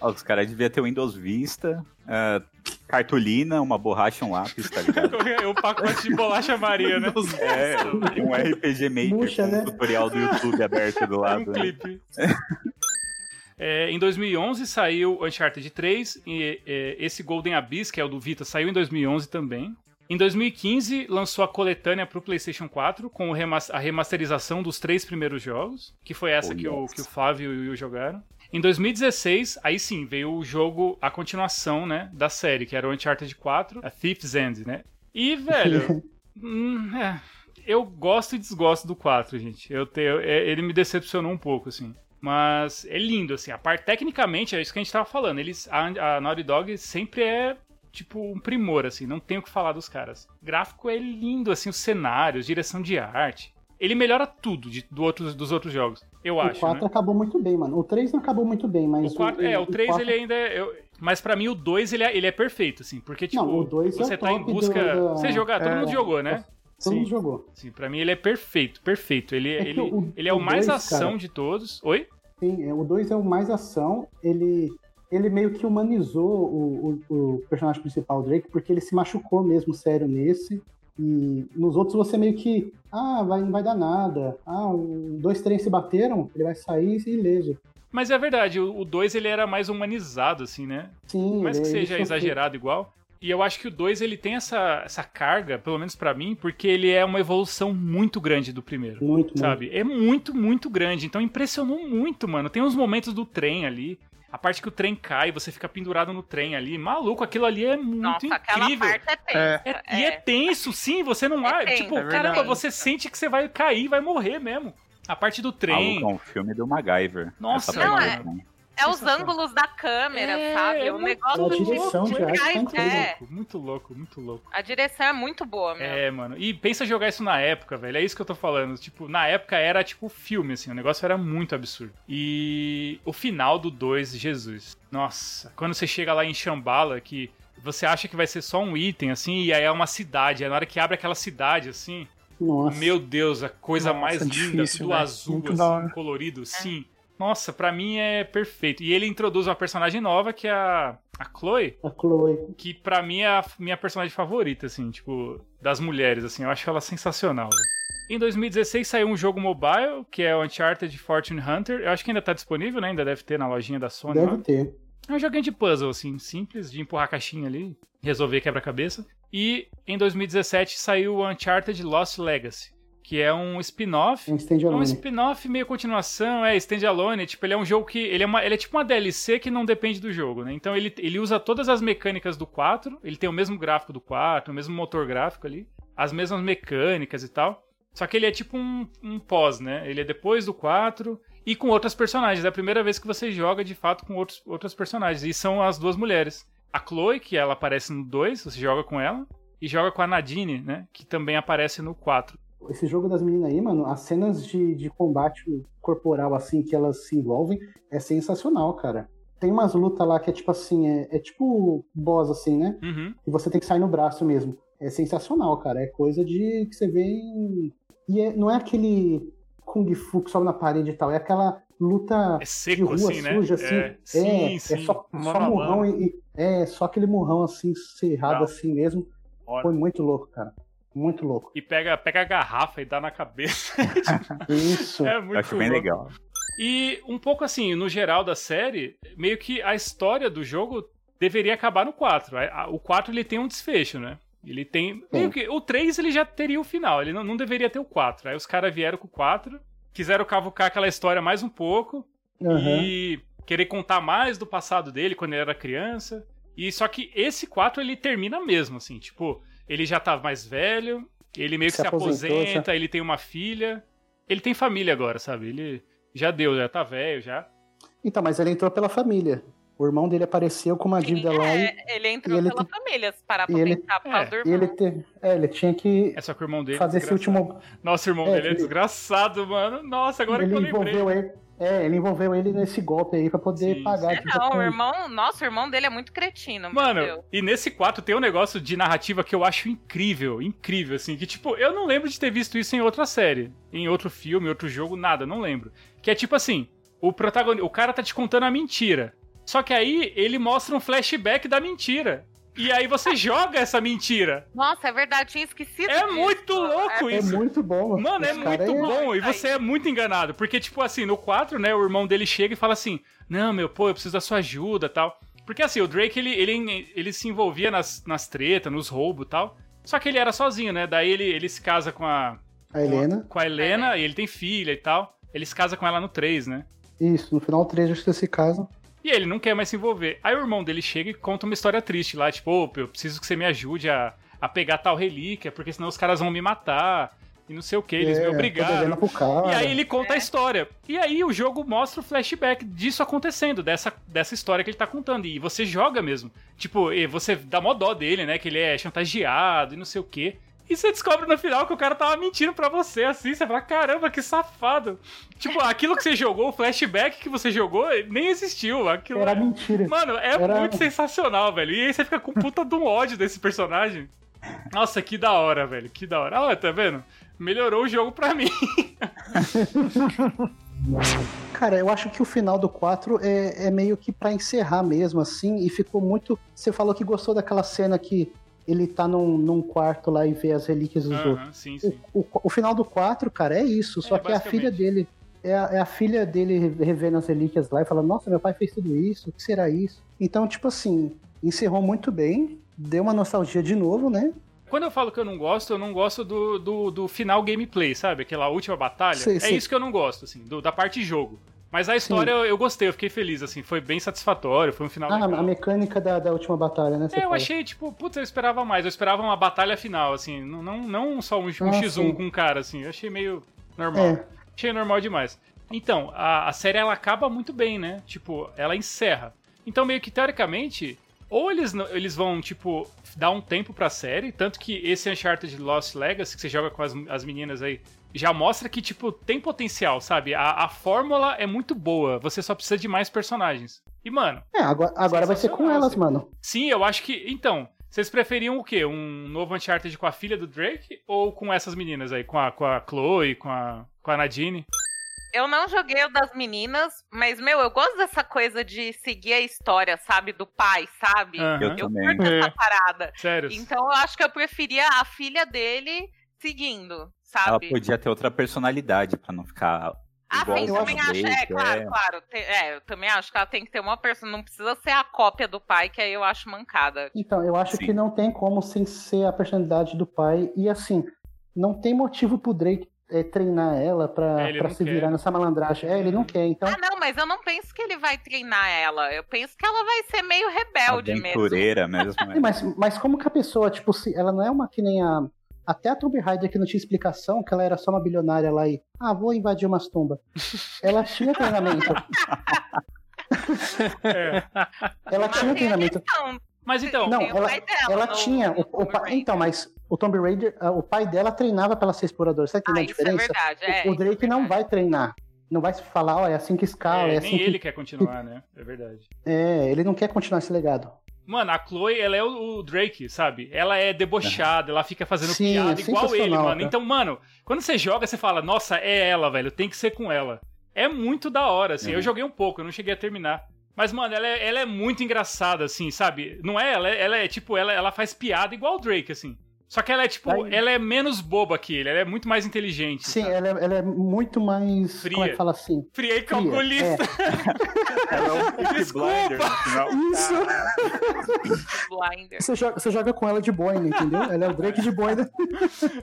Ó, os caras deviam ter o Windows Vista, ah, cartolina, uma borracha, um lápis, tá ligado? o pacote de bolacha Maria, né? É, um RPG Maker com né? um tutorial do YouTube aberto do É lado. um né? clipe. É, em 2011 saiu Uncharted 3, e é, esse Golden Abyss, que é o do Vita, saiu em 2011 também. Em 2015 lançou a coletânea para o PlayStation 4 com a remasterização dos três primeiros jogos, que foi essa Oh, que, o, que o Flávio e o Will jogaram. Em 2016, aí sim, veio o jogo, a continuação, né, da série, que era o Uncharted 4, a Thief's End, né? E, velho, hum, é, eu gosto e desgosto do 4, gente. Eu tenho, é, ele me decepcionou um pouco, assim. Mas é lindo, assim. A parte, tecnicamente, é isso que a gente tava falando. Eles, a, a Naughty Dog sempre é tipo, um primor, assim, não tenho o que falar dos caras. O gráfico é lindo, assim, os cenários, direção de arte. Ele melhora tudo de, do outros, dos outros jogos, eu o acho. 4 né? acabou muito bem, mano. O 3 não acabou muito bem, mas. O 4, é, o 3 quatro- ele ainda é. eu- mas pra mim o 2 ele é, ele é perfeito, assim, porque, tipo, Não, o dois é você o tá em busca. do- da- Você jogar, todo É. mundo jogou, né? Todo mundo Sim. jogou. Sim, pra mim ele é perfeito, perfeito. Ele, É ele, o- ele é o, o mais dois, ação cara- de todos. Oi? Sim, é, o 2 é o mais ação. Ele, ele meio que humanizou o, o, o personagem principal, Drake, porque ele se machucou mesmo sério nesse. E nos outros você meio que. Ah, vai, não vai dar nada. Ah, um, dois trens se bateram, ele vai sair ileso. Mas é verdade, o 2 ele era mais humanizado, assim, né? Sim, mais que seja exagerado igual. E eu acho que o 2 ele tem essa, essa carga, pelo menos pra mim, porque ele é uma evolução muito grande do primeiro. Muito, muito. Sabe? É muito, muito grande. Então impressionou muito, mano. Tem uns momentos do trem ali. A parte que o trem cai, você fica pendurado no trem ali. Maluco, aquilo ali é muito Nossa, aquela incrível. parte é tensa. É- E é tenso, sim, você não É vai. tenso, tipo, é caramba, você sente que você vai cair, vai morrer mesmo. A parte do trem. Maluco, é um filme do MacGyver. Nossa, não, é-. É os ângulos da câmera, É, sabe? é O muito negócio A direção de de arte tá é. Muito louco, muito louco. A direção é muito boa, meu. É, mano. E pensa jogar isso na época, velho. É isso que eu tô falando. Tipo, na época era tipo filme, assim. O negócio era muito absurdo. E o final do 2, Jesus. Nossa. Quando você chega lá em Shambhala, que você acha que vai ser só um item, assim, e aí é uma cidade. Aí na hora que abre aquela cidade, assim. Nossa. Meu Deus, a coisa Nossa, mais linda, difícil, tudo né? azul, Muito assim, colorido, sim. Nossa, pra mim é perfeito. E ele introduz uma personagem nova, que é a, a Chloe, A Chloe. que pra mim é a minha personagem favorita, assim, tipo, das mulheres, assim, eu acho ela sensacional. Em 2016 saiu um jogo mobile, que é o Uncharted Fortune Hunter. Eu acho que ainda tá disponível, né? Ainda deve ter na lojinha da Sony. Deve lá. ter. É um joguinho de puzzle, assim, simples, de empurrar a caixinha ali, resolver quebra-cabeça. E em 2017 saiu o Uncharted Lost Legacy, que é um spin-off Um stand é um spin-off meio continuação, é standalone, tipo, ele é um jogo que ele é, uma, ele é tipo uma DLC que não depende do jogo, né? Então ele, ele usa todas as mecânicas do 4, ele tem o mesmo gráfico do 4, o mesmo motor gráfico ali, as mesmas mecânicas e tal. Só que ele é tipo um, um pós, né? Ele é depois do 4 e com outras personagens. É a primeira vez que você joga de fato com outros, outras personagens. E são as duas mulheres. A Chloe, que ela aparece no 2, você joga com ela. E joga com a Nadine, né? Que também aparece no 4. Esse jogo das meninas aí, mano, as cenas de, de combate corporal, assim, que elas se envolvem, é sensacional, cara. Tem umas lutas lá que é tipo assim, é, é tipo boss, assim, né? Uhum. E você tem que sair no braço mesmo. É sensacional, cara. É coisa de que você vê em. E é- não é aquele Kung Fu que sobe na parede e tal, é aquela luta É de seco, rua assim, né? suja, assim. É, sim, é, sim. é só, Mano só murrão mano. e, e- É, só aquele murrão assim, cerrado Não. assim mesmo. Olha. Foi muito louco, cara. Muito louco. E pega, pega a garrafa e dá na cabeça. Isso. é Eu muito acho bem louco. legal. E um pouco assim, no geral da série, meio que a história do jogo deveria acabar no 4. A- a- O 4 ele tem um desfecho, né? Ele tem. Meio que, o 3 ele já teria o final, ele não, não deveria ter o 4. Aí os caras vieram com o 4, quiseram cavucar aquela história mais um pouco Aham. e querer contar mais do passado dele quando ele era criança. E só que esse 4 ele termina mesmo, assim, tipo, ele já tá mais velho, ele meio que Se aposenta, ele tem uma filha. Ele tem família agora, sabe? Ele já deu, já tá velho já. Então, mas ele entrou pela família. O irmão dele apareceu com uma dívida Sim, lá e, é, ele entrou e ele pela tem- família, se parar e pra ele- pensar, por causa do e irmão. ele, te- é, ele tinha que É só que o irmão dele. é fazer esse desgraçado. último. Nossa, o irmão É, dele é ele- desgraçado, mano. Nossa, agora ele que eu lembrei. envolveu ele. É, ele envolveu ele nesse golpe aí pra poder Sim, pagar. É, a dívida não, o irmão, nossa, o irmão dele é muito cretino, meu Mano, Deus. e nesse 4 tem um negócio de narrativa que eu acho incrível, incrível, assim, que tipo, eu não lembro de ter visto isso em outra série, em outro filme, outro jogo, nada, não lembro. Que é tipo assim, o protagonista, o cara tá te contando a mentira. Só que aí ele mostra um flashback da mentira. E aí você joga essa mentira. Nossa, é verdade, tinha esquecido É disso. muito louco É isso. muito bom. Mano, é muito bom. E você é muito enganado. Porque, tipo assim, no 4, né, o irmão dele chega e fala assim: Não, meu, pô, eu preciso da sua ajuda tal. Porque assim, o Drake, ele, ele, ele se envolvia nas, nas tretas, nos roubos e tal. Só que ele era sozinho, né? Daí ele, ele se casa com a, A Helena. com a Helena e ele tem filha e tal. Ele se casa com ela no 3, né? Isso, no final 3 acho que se casa. E ele não quer mais se envolver. Aí o irmão dele chega e conta uma história triste lá, tipo, ô, eu preciso que você me ajude a, a pegar tal relíquia, porque senão os caras vão me matar. e não sei o que, eles É, me obrigaram. E aí ele conta a história. E aí o jogo mostra o flashback disso acontecendo, dessa, dessa história que ele tá contando. E você joga mesmo. Tipo, e você dá mó dó dele, né? Que ele é chantageado e não sei o quê. E você descobre no final que o cara tava mentindo pra você, assim. Você fala, caramba, que safado. Tipo, aquilo que você jogou, o flashback que você jogou, nem existiu. Aquilo Era é- mentira. Mano, é Era- muito sensacional, velho. E aí você fica com puta de um ódio desse personagem. Nossa, que da hora, velho. Que da hora. Olha, tá vendo? Melhorou o jogo pra mim. Cara, eu acho que o final do 4 é, é meio que pra encerrar mesmo, assim, e ficou muito. Você falou que gostou daquela cena que ele tá num, num quarto lá e vê as relíquias dos outros. Aham, sim, sim. O, o, o final do 4, cara, é isso. Só É, que é a filha dele. É a, é a filha dele revendo as relíquias lá e falando, nossa, meu pai fez tudo isso, o que será isso? Então, tipo assim, encerrou muito bem, deu uma nostalgia de novo, né? Quando eu falo que eu não gosto, eu não gosto do, do, do final gameplay, sabe? Aquela última batalha. Sei, é sei. isso que eu não gosto, assim, do- da parte jogo. Mas a história eu, eu gostei, eu fiquei feliz, assim, foi bem satisfatório, foi um final Ah, legal. a mecânica da, da última batalha, né? É, eu fala. achei, tipo, putz, eu esperava mais. Eu esperava uma batalha final, assim, não, não, não só um, um Ah, X1 sim. com um cara, assim. Eu achei meio normal. É, Achei normal demais. Então, a, a série ela acaba muito bem, né? Tipo, ela encerra. Então, meio que teoricamente, ou eles, eles vão, tipo, dar um tempo pra série, tanto que esse Uncharted Lost Legacy, que você joga com as, as meninas aí, já mostra que, tipo, tem potencial, sabe? A, a fórmula é muito boa, você só precisa de mais personagens. E, mano, é agora, agora vai ser com elas, assim. mano. sim, eu acho que. Então, vocês preferiam o quê? Um novo Uncharted com a filha do Drake ou com essas meninas aí? Com a, com a Chloe, com a, com a Nadine? Eu não joguei o das meninas, mas, meu, eu gosto dessa coisa de seguir a história, sabe? Do pai, sabe? Aham. Eu Eu também. curto essa parada. Sério? Então eu acho que eu preferia a filha dele seguindo, Ela sabe? podia ter outra personalidade pra não ficar Ah, igual sim, também acho. É, Drake, claro, é. claro. Te- é, eu também acho que ela tem que ter uma pessoa. Não precisa ser a cópia do pai, que aí eu acho mancada. Então, eu acho Sim. que não tem como sem ser a personalidade do pai. E assim, não tem motivo pro Drake é, treinar ela pra, É, pra se quer. virar nessa malandragem. É, ele não quer. Então, Ah, não, mas eu não penso que ele vai treinar ela. Eu penso que ela vai ser meio rebelde mesmo. mesmo. É, mas, mas como que a pessoa, tipo, se ela não é uma que nem a. Até a Tomb Raider que não tinha explicação, que ela era só uma bilionária lá e. Ah, vou invadir umas tumbas. Ela tinha treinamento. É. Ela Mas tinha treinamento. questão, Mas então, Não, o ela- pai dela Ela no- tinha. O, o Raider. então, mas o Tomb Raider, ah, o pai dela treinava pra ela ser exploradora. Você tá Ah, entendendo a isso é diferença? verdade. É, o, o Drake isso é não vai treinar. Não vai falar, ó, é assim que escala, é, é, assim nem que. ele quer continuar, né? É verdade. É, ele não quer continuar esse legado. Mano, a Chloe, ela é o, o Drake, sabe? Ela é debochada, ela fica fazendo Sim, piada é igual ele, mano. cara. Então, mano, quando você joga, você fala, nossa, é ela, velho, tem que ser com ela. É muito da hora, assim. Uhum. Eu joguei um pouco, eu não cheguei a terminar. Mas, mano, ela é, ela é muito engraçada, assim, sabe? Não é? Ela, é- ela é, tipo, ela, ela faz piada igual o Drake, assim. Só que ela é, tipo, Aí- ela é menos boba que ele, ela é muito mais inteligente. Sim, ela é, ela é muito mais. Fria. Como é que fala assim? Fria e calculista. Ela é um Peaky Desculpa. Blinder. Isso! Blinder. Você joga, você joga com ela de boina, entendeu? Ela é o Drake de boina.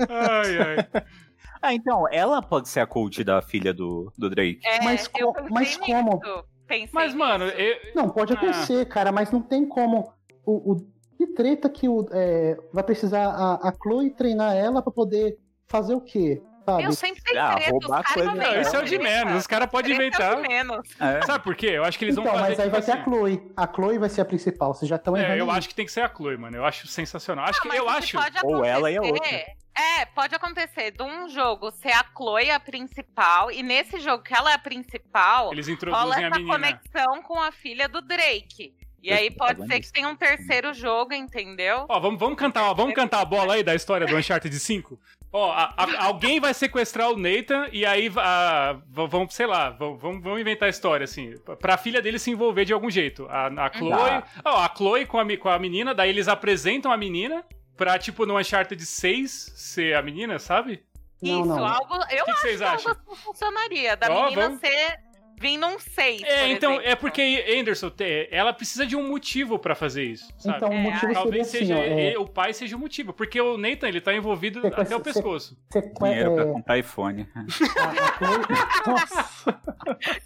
Ai, ai. Ah, então, ela pode ser a coach da filha do, do Drake. É, Mas co- mas como? pensei Mas, mano, eu, Não, pode até Ah. ser, cara, mas não tem como. O, o, que treta que o, é, vai precisar a, a Chloe treinar ela pra poder fazer o quê? Sabe? Eu sempre tenho Ah, treta, roubar os coisa- inventam Não, isso é o de menos. Os caras podem Treta é o inventar. de menos. É. Sabe por quê? Eu acho que eles Então, vão fazer. mas aí tipo vai ser a assim, Chloe. A Chloe vai ser a principal. Vocês já estão É, errando. eu aí. acho que tem que ser a Chloe, mano. Eu acho sensacional. Acho Ah, que eu acho. Ou ela e a outra. É, pode acontecer de um jogo ser a Chloe a principal, e nesse jogo que ela é a principal, Eles rola introduzem a essa menina. conexão com a filha do Drake. E aí pode ser que tenha um terceiro jogo, entendeu? Ó, vamos, vamos cantar, ó, vamos cantar a bola aí da história do Uncharted 5? Ó, a- a- alguém vai sequestrar o Nathan e aí a- vamos, sei lá, vamos, vamos inventar a história, assim, pra filha dele se envolver de algum jeito. A, a Chloe, Tá. ó, a Chloe com a, com a menina, daí eles apresentam a menina pra, tipo, no Uncharted 6 ser a menina, sabe? Não, Isso, não. algo. Eu O que que acho vocês que algo acham? assim funcionaria. Da Ó, menina vamos- ser. Vir num 6. É, por então, exemplo. é porque, Anderson, ela precisa de um motivo pra fazer isso, sabe? Então, o É, motivo seria Talvez assim, seja. É, ele- o pai seja o motivo, porque o Nathan, ele tá envolvido até o pescoço. Dinheiro pra é, comprar iPhone. Nossa,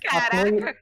Caraca. a Chloe,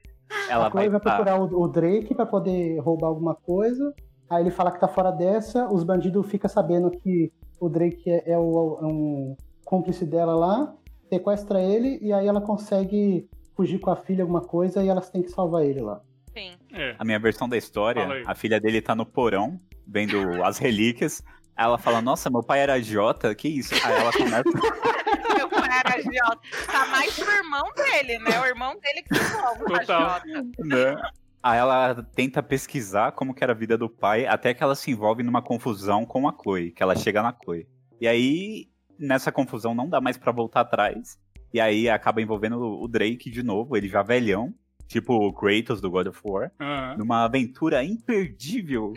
Ela a Chloe vai, vai, tá. procurar o, o Drake pra poder roubar alguma coisa. Aí ele fala que tá fora dessa, os bandidos ficam sabendo que o Drake é, é o- é um cúmplice dela lá, sequestra ele e aí ela consegue fugir com a filha alguma coisa e elas têm que salvar ele lá. Sim. É. A minha versão da história, a filha dele tá no porão, vendo as relíquias. Aí ela fala, nossa, meu pai era Jota, que isso? Aí ela começa. Meu pai era agiota. Tá mais pro irmão dele, né? O irmão dele que envolve o Total. agiota. né? Aí ela tenta pesquisar como que era a vida do pai, até que ela se envolve numa confusão com a Chloe, que ela chega na Chloe. E aí, nessa confusão, não dá mais pra voltar atrás. E aí acaba envolvendo o Drake de novo, ele já velhão, tipo o Kratos do God of War, Aham. numa aventura imperdível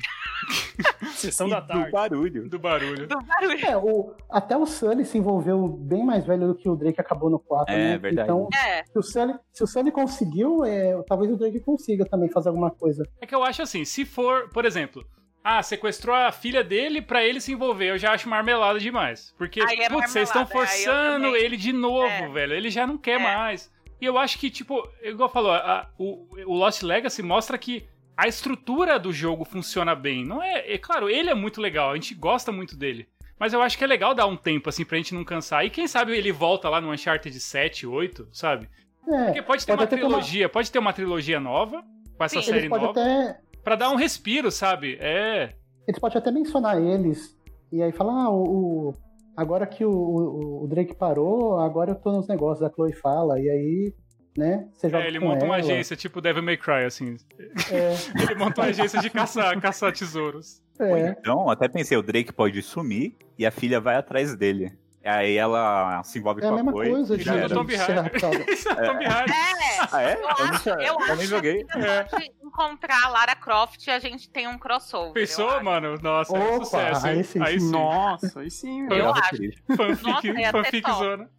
Sessão e da do tarde. barulho. Do barulho. Do barulho. É, o, até o Sully se envolveu bem mais velho do que o Drake acabou no 4, É, né? verdade. Então, É, se o Sully, se o Sully conseguiu, é, talvez o Drake consiga também fazer alguma coisa. É que eu acho assim, se for, por exemplo, ah, sequestrou a filha dele pra ele se envolver, eu já acho marmelada demais. Porque, é putz, vocês estão forçando também. ele de novo, É. velho. Ele já não quer É. mais. E eu acho que, tipo, igual falou, a- o, o Lost Legacy mostra que a estrutura do jogo funciona bem. Não é, é claro, ele é muito legal, a gente gosta muito dele. Mas eu acho que é legal dar um tempo, assim, pra gente não cansar. E quem sabe ele volta lá no Uncharted 7, 8, sabe? É, Porque pode ter uma até uma- trilogia, pode ter uma trilogia nova, com essa Sim. série eles nova, até, pra dar um respiro, sabe? É. eles podem até mencionar eles e aí falar, ah, o, o- agora que o, o- o Drake parou, agora eu tô nos negócios, a Chloe fala, e aí, né, você joga É, ele com monta uma ela. agência tipo Devil May Cry, assim. É, Ele monta uma agência de caçar, caçar tesouros. é. Então, até pensei, o Drake pode sumir e a filha vai atrás dele. Aí ela se envolve É a com a mesma Chloe coisa e de, é Tomb de Raider. Isso é Tomb Raider. é. Ah, é? Eu Eu, acho, eu eu acho nem joguei. a pode encontrar a Lara Croft a gente tem um crossover. eu Pensou, mano? Nossa, é um Opa, sucesso. aí sim. Aí sim. Nossa, aí sim, Eu velho. Legal, acho. Fanfic, fanfic zona.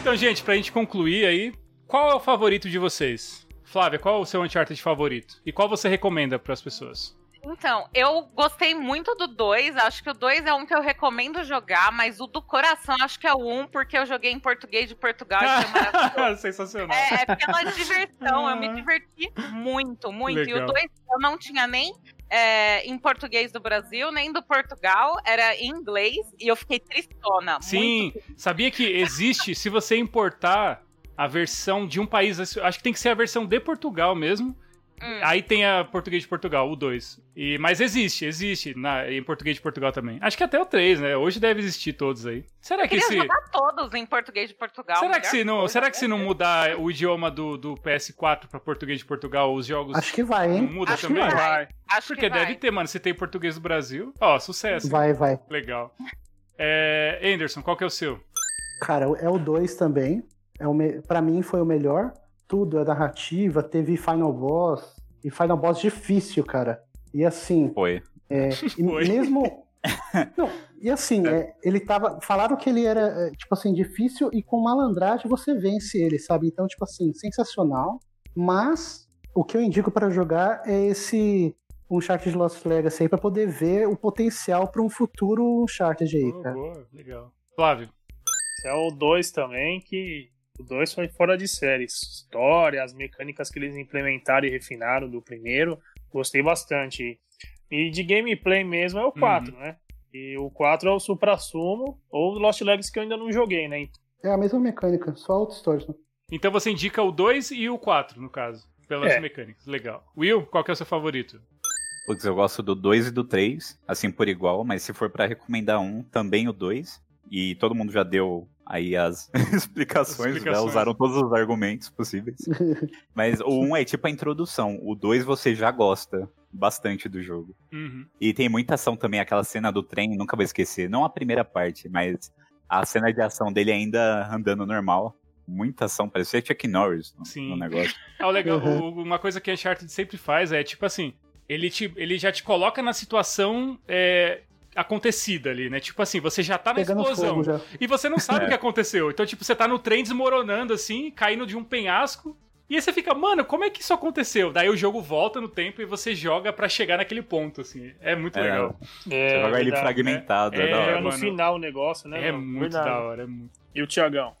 então, gente, pra gente concluir aí, qual é o favorito de vocês? Flávia, qual é o seu Uncharted favorito? E qual você recomenda pras pessoas? Então, eu gostei muito do 2. Acho que o 2 é um que eu recomendo jogar, mas o do coração acho que é o 1, um, porque eu joguei em português de Portugal e maravilhoso. Sensacional. É, é pela diversão, eu me diverti muito, muito. E Legal. o 2 eu não tinha nem é, em português do Brasil, nem do Portugal, era em inglês, e eu fiquei tristona. Sim, sabia que existe, se você importar a versão de um país, acho que tem que ser a versão de Portugal mesmo. Hum. Aí tem a português de Portugal, o 2. E, mas existe, existe na, em português de Portugal também. Acho que até o 3, né? Hoje deve existir todos aí. Será que se. jogar todos em português de Portugal. Será que, se não, coisa, será que se não mudar o idioma do, do PS4 pra português de Portugal, os jogos Acho que vai, não hein? mudam Acho que também? vai. Acho Porque que vai. deve ter, mano. Se tem português do Brasil. Ó, sucesso. Vai, vai. Legal. É, Anderson, qual que é o seu? Cara, é o 2 também. É o me... Pra mim foi o melhor. Tudo, a narrativa, teve Final Boss. E Final Boss difícil, cara. E assim, Foi. é, e Foi. mesmo. Não, e assim, é, ele tava. Falaram que ele era, é, tipo assim, difícil e com malandragem você vence ele, sabe? Então, tipo assim, sensacional. Mas o que eu indico pra jogar é esse Uncharted Lost Legacy aí pra poder ver o potencial pra um futuro Uncharted aí, Boa, cara. boa, legal. Flávio. Esse é o 2 também, que o 2 foi fora de série. História, as mecânicas que eles implementaram e refinaram do primeiro, gostei bastante. E de gameplay mesmo é o 4, né? E o 4 é o supra-sumo, ou o Lost Legacy que eu ainda não joguei, né? É a mesma mecânica, só outros stories. né? Então você indica o 2 e o 4, no caso. Pelas É. mecânicas. Legal. Will, qual que é o seu favorito? Putz, eu gosto do 2 e do 3, assim por igual, mas se for pra recomendar um, também o 2. E todo mundo já deu aí as explicações, As explicações. Né? usaram todos os argumentos possíveis. Mas o 1 é tipo a introdução, o 2 você já gosta bastante do jogo. Uhum. E tem muita ação também, aquela cena do trem, nunca vou esquecer. Não a primeira parte, mas a cena de ação dele ainda andando normal. Muita ação, parecia Chuck Norris no, Sim. no negócio. Ah, o legal, Uhum. uma coisa que a Uncharted sempre faz é, tipo assim, ele, te, ele já te coloca na situação é, acontecida ali, né? Tipo assim, você já tá na Pegando explosão e você não sabe É. o que aconteceu. Então, tipo, você tá no trem desmoronando, assim, caindo de um penhasco. E aí você fica, mano, como é que isso aconteceu? Daí o jogo volta no tempo e você joga pra chegar naquele ponto, assim. É muito É, legal. É, Você joga ele verdade, fragmentado, é, É, da hora. É, no mano. final o negócio, né? É mano? muito Verdade. da hora. É muito... E o Tiagão?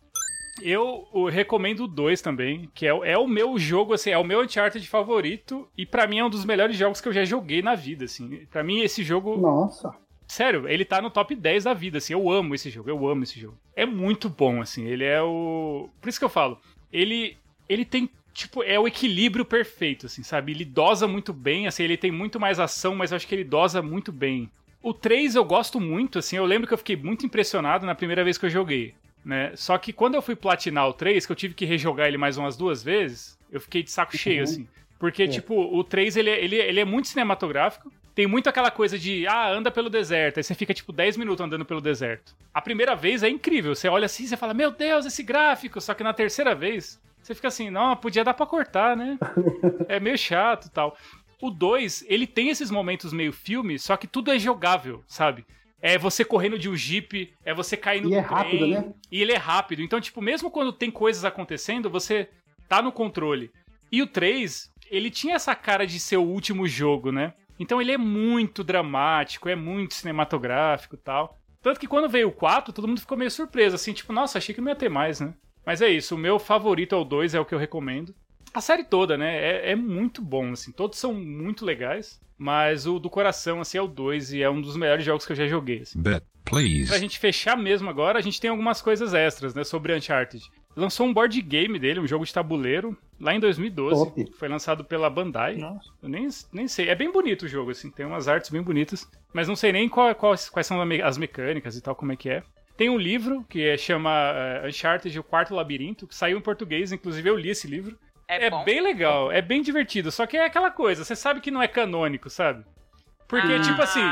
Eu o recomendo o 2 também, que é, o- é o meu jogo, assim, é o meu Uncharted favorito. E pra mim é um dos melhores jogos que eu já joguei na vida, assim. Pra mim esse jogo Nossa. Sério, ele tá no top 10 da vida, assim. Eu amo esse jogo, eu amo esse jogo. É muito bom, assim. Ele é o. Por isso que eu falo. Ele. Ele tem. Tipo, é o equilíbrio perfeito, assim, sabe? Ele dosa muito bem, assim, ele tem muito mais ação, mas eu acho que ele dosa muito bem. O 3 eu gosto muito, assim, eu lembro que eu fiquei muito impressionado na primeira vez que eu joguei, né? Só que quando eu fui platinar o 3, que eu tive que rejogar ele mais umas duas vezes, eu fiquei de saco cheio, assim. Porque, É. tipo, o 3, ele, é- ele, ele é muito cinematográfico, tem muito aquela coisa de, ah, anda pelo deserto. Aí você fica, tipo, 10 minutos andando pelo deserto. A primeira vez é incrível. Você olha assim e fala, meu Deus, esse gráfico. Só que na terceira vez, você fica assim, não, podia dar pra cortar, né? é meio chato e tal. O 2, ele tem esses momentos meio filme, só que tudo é jogável, sabe? É você correndo de um jeep, é você caindo E do é trem, rápido, né? E ele é rápido. Então, tipo, mesmo quando tem coisas acontecendo, você tá no controle. E o 3, ele tinha essa cara de ser o último jogo, né? Então ele é muito dramático, é muito cinematográfico e tal. Tanto que quando veio o 4, todo mundo ficou meio surpreso, assim, tipo, nossa, achei que não ia ter mais, né? Mas é isso, o meu favorito é o 2, é o que eu recomendo. A série toda, né? É, é muito bom, assim, todos são muito legais. Mas o do coração, assim, é o 2 e é um dos melhores jogos que eu já joguei, assim. Bet, please. Pra gente fechar mesmo agora, a gente tem algumas coisas extras, né, sobre Uncharted. Lançou um board game dele, um jogo de tabuleiro, lá em 2012. Top. Foi lançado pela Bandai. Nossa. Eu nem, nem sei. É bem bonito o jogo, assim, tem umas artes bem bonitas. Mas não sei nem qual, quais, quais são as mecânicas e tal, como é que é. Tem um livro que é, chama eh, Uncharted, o Quarto Labirinto, que saiu em português, inclusive eu li esse livro. É, É bom. bem legal, é bem divertido, só que é aquela coisa, você sabe que não é canônico, sabe? Porque, Ah, tipo assim,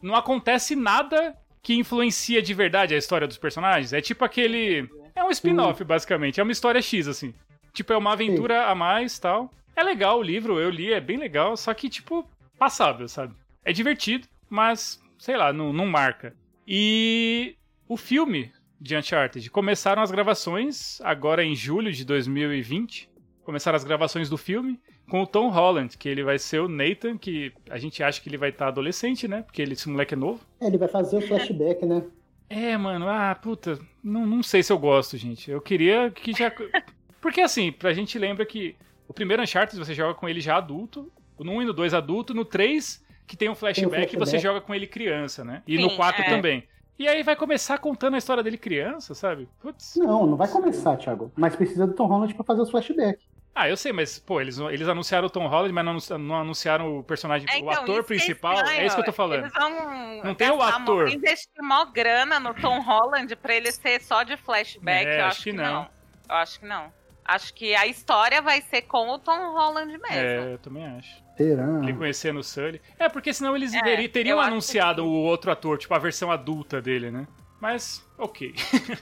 não acontece nada que influencia de verdade a história dos personagens. É tipo aquele. É um spin-off, basicamente. É uma história X, assim. Tipo, é uma aventura a mais tal. É legal o livro, eu li, é bem legal, só que, tipo, passável, sabe? É divertido, mas, sei lá, não, não marca. E o filme de Uncharted começaram as gravações agora em julho de 2020. Começaram as gravações do filme com o Tom Holland, que ele vai ser o Nathan, que a gente acha que ele vai estar adolescente, né? Porque ele, esse moleque é novo. É, ele vai fazer o flashback, né? É, mano, ah, puta, não, não sei se eu gosto, gente. Eu queria que já. Porque assim, pra gente lembra que o primeiro Uncharted você joga com ele já adulto, no 1 e no 2 adulto, no 3 que tem um flashback, você flashback. joga com ele criança, né? E Sim, no 4 é. também. E aí vai começar contando a história dele criança, sabe? Putz. Não, não vai começar, Thiago. Mas precisa do Tom Holland pra fazer os flashbacks. Ah, eu sei, mas, pô, eles, eles anunciaram o Tom Holland, mas não, não anunciaram o personagem, É, o então, ator isso que é principal. estranho. é isso que eu tô falando. Eles vão Não tem o ator. investir mó grana no Tom Holland pra ele ser só de flashback. É, eu acho acho que que não. não. Eu acho que não. Acho que a história vai ser com o Tom Holland mesmo. É, eu também acho. Será? Ele conhecendo o Sully. É, porque senão eles É, teri- teriam anunciado que o outro ator, tipo a versão adulta dele, né? Mas, ok.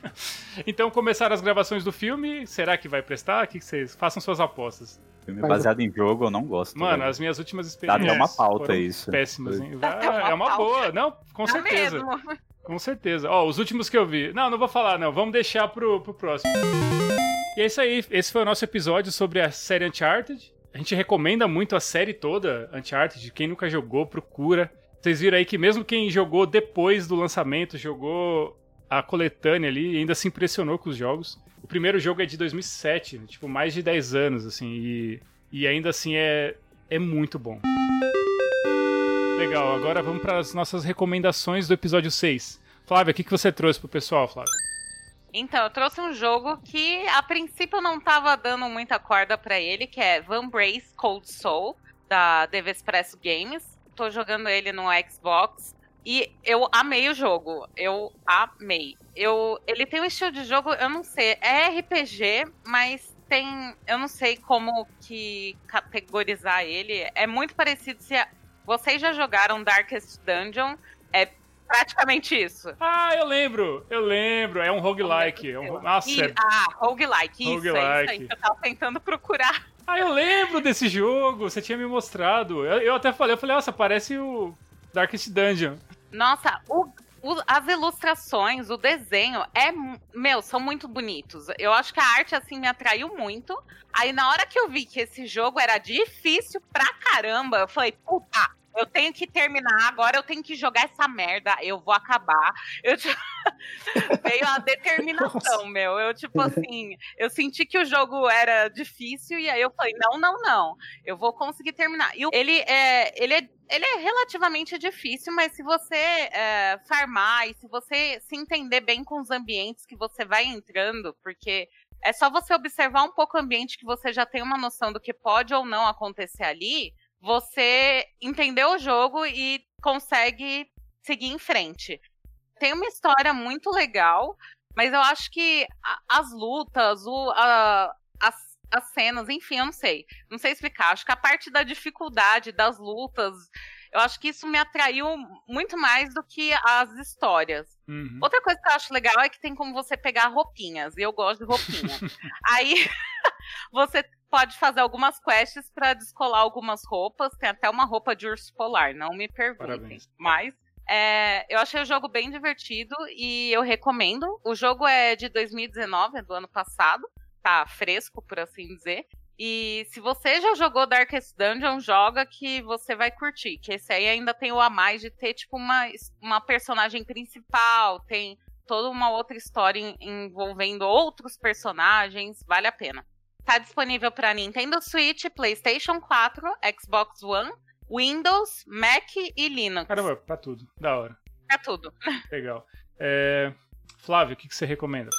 então começaram as gravações do filme. Será que vai prestar? O que vocês. Façam suas apostas. Filme baseado em jogo eu não gosto. Mano, velho. as minhas últimas Dá experiências. até uma pauta isso. Péssimas, hein? Dá Ah, é uma pauta. boa. Não, com certeza. mesmo. Com certeza. Ó, os últimos que eu vi. Não, não vou falar, não. Vamos deixar pro, pro próximo. E é isso aí. Esse foi o nosso episódio sobre a série Uncharted. A gente recomenda muito a série toda, Uncharted. Quem nunca jogou, procura. Vocês viram aí que mesmo quem jogou depois do lançamento, jogou a coletânea ali ainda se impressionou com os jogos. O primeiro jogo é de 2007, né? tipo, mais de 10 anos, assim, e, e ainda assim é, é muito bom. Legal, agora vamos para as nossas recomendações do episódio 6. Flávia, o que, que você trouxe pro pessoal, Flávia? Então, eu trouxe um jogo que a princípio não tava dando muita corda pra ele, que é Van Brace Cold Soul, da Deve Expresso Games. Tô jogando ele no Xbox e eu amei o jogo. Eu amei. Eu, ele tem um estilo de jogo, eu não sei, é RPG, mas tem, eu não sei como que categorizar ele. É muito parecido se a- vocês já jogaram Darkest Dungeon, é praticamente isso. Ah, eu lembro, eu lembro, é um roguelike. É um, nossa, E- é- Ah, roguelike, isso, é isso Roguelike. aí que eu tava tentando procurar. Ah, eu lembro desse jogo, você tinha me mostrado. Eu, eu até falei, eu falei, nossa, parece o Darkest Dungeon. Nossa, o- o- as ilustrações, o desenho, é. Meu, são muito bonitos. Eu acho que a arte, assim, me atraiu muito. Aí, na hora que eu vi que esse jogo era difícil pra caramba, eu falei, puta. Eu tenho que terminar, agora eu tenho que jogar essa merda, eu vou acabar. Eu, tipo, veio a determinação, meu. Eu, tipo assim, eu senti que o jogo era difícil, e aí eu falei, não, não, não. Eu vou conseguir terminar. E ele é. Ele é ele é relativamente difícil, mas se você é, farmar e se você se entender bem com os ambientes que você vai entrando, porque é só você observar um pouco o ambiente que você já tem uma noção do que pode ou não acontecer ali, você entendeu o jogo e consegue seguir em frente. Tem uma história muito legal, mas eu acho que as lutas, o, a, as, as cenas, enfim, eu não sei. Não sei explicar. Acho que a parte da dificuldade das lutas, eu acho que isso me atraiu muito mais do que as histórias. Uhum. Outra coisa que eu acho legal é que tem como você pegar roupinhas, e eu gosto de roupinha. Aí você pode fazer algumas quests para descolar algumas roupas. Tem até uma roupa de urso polar, não me perguntem. Parabéns. Mas é, eu achei o jogo bem divertido e eu recomendo. O jogo é de 2019, é do ano passado. Tá fresco, por assim dizer. E se você já jogou Darkest Dungeon, joga que você vai curtir. Que esse aí ainda tem o a mais de ter, tipo, uma, uma personagem principal, tem toda uma outra história envolvendo outros personagens. Vale a pena. Tá disponível para Nintendo Switch, PlayStation 4, Xbox One, Windows, Mac e Linux. Caramba, pra tudo. Da hora. Pra tudo. Legal. É... Flávio, o que, que você recomenda?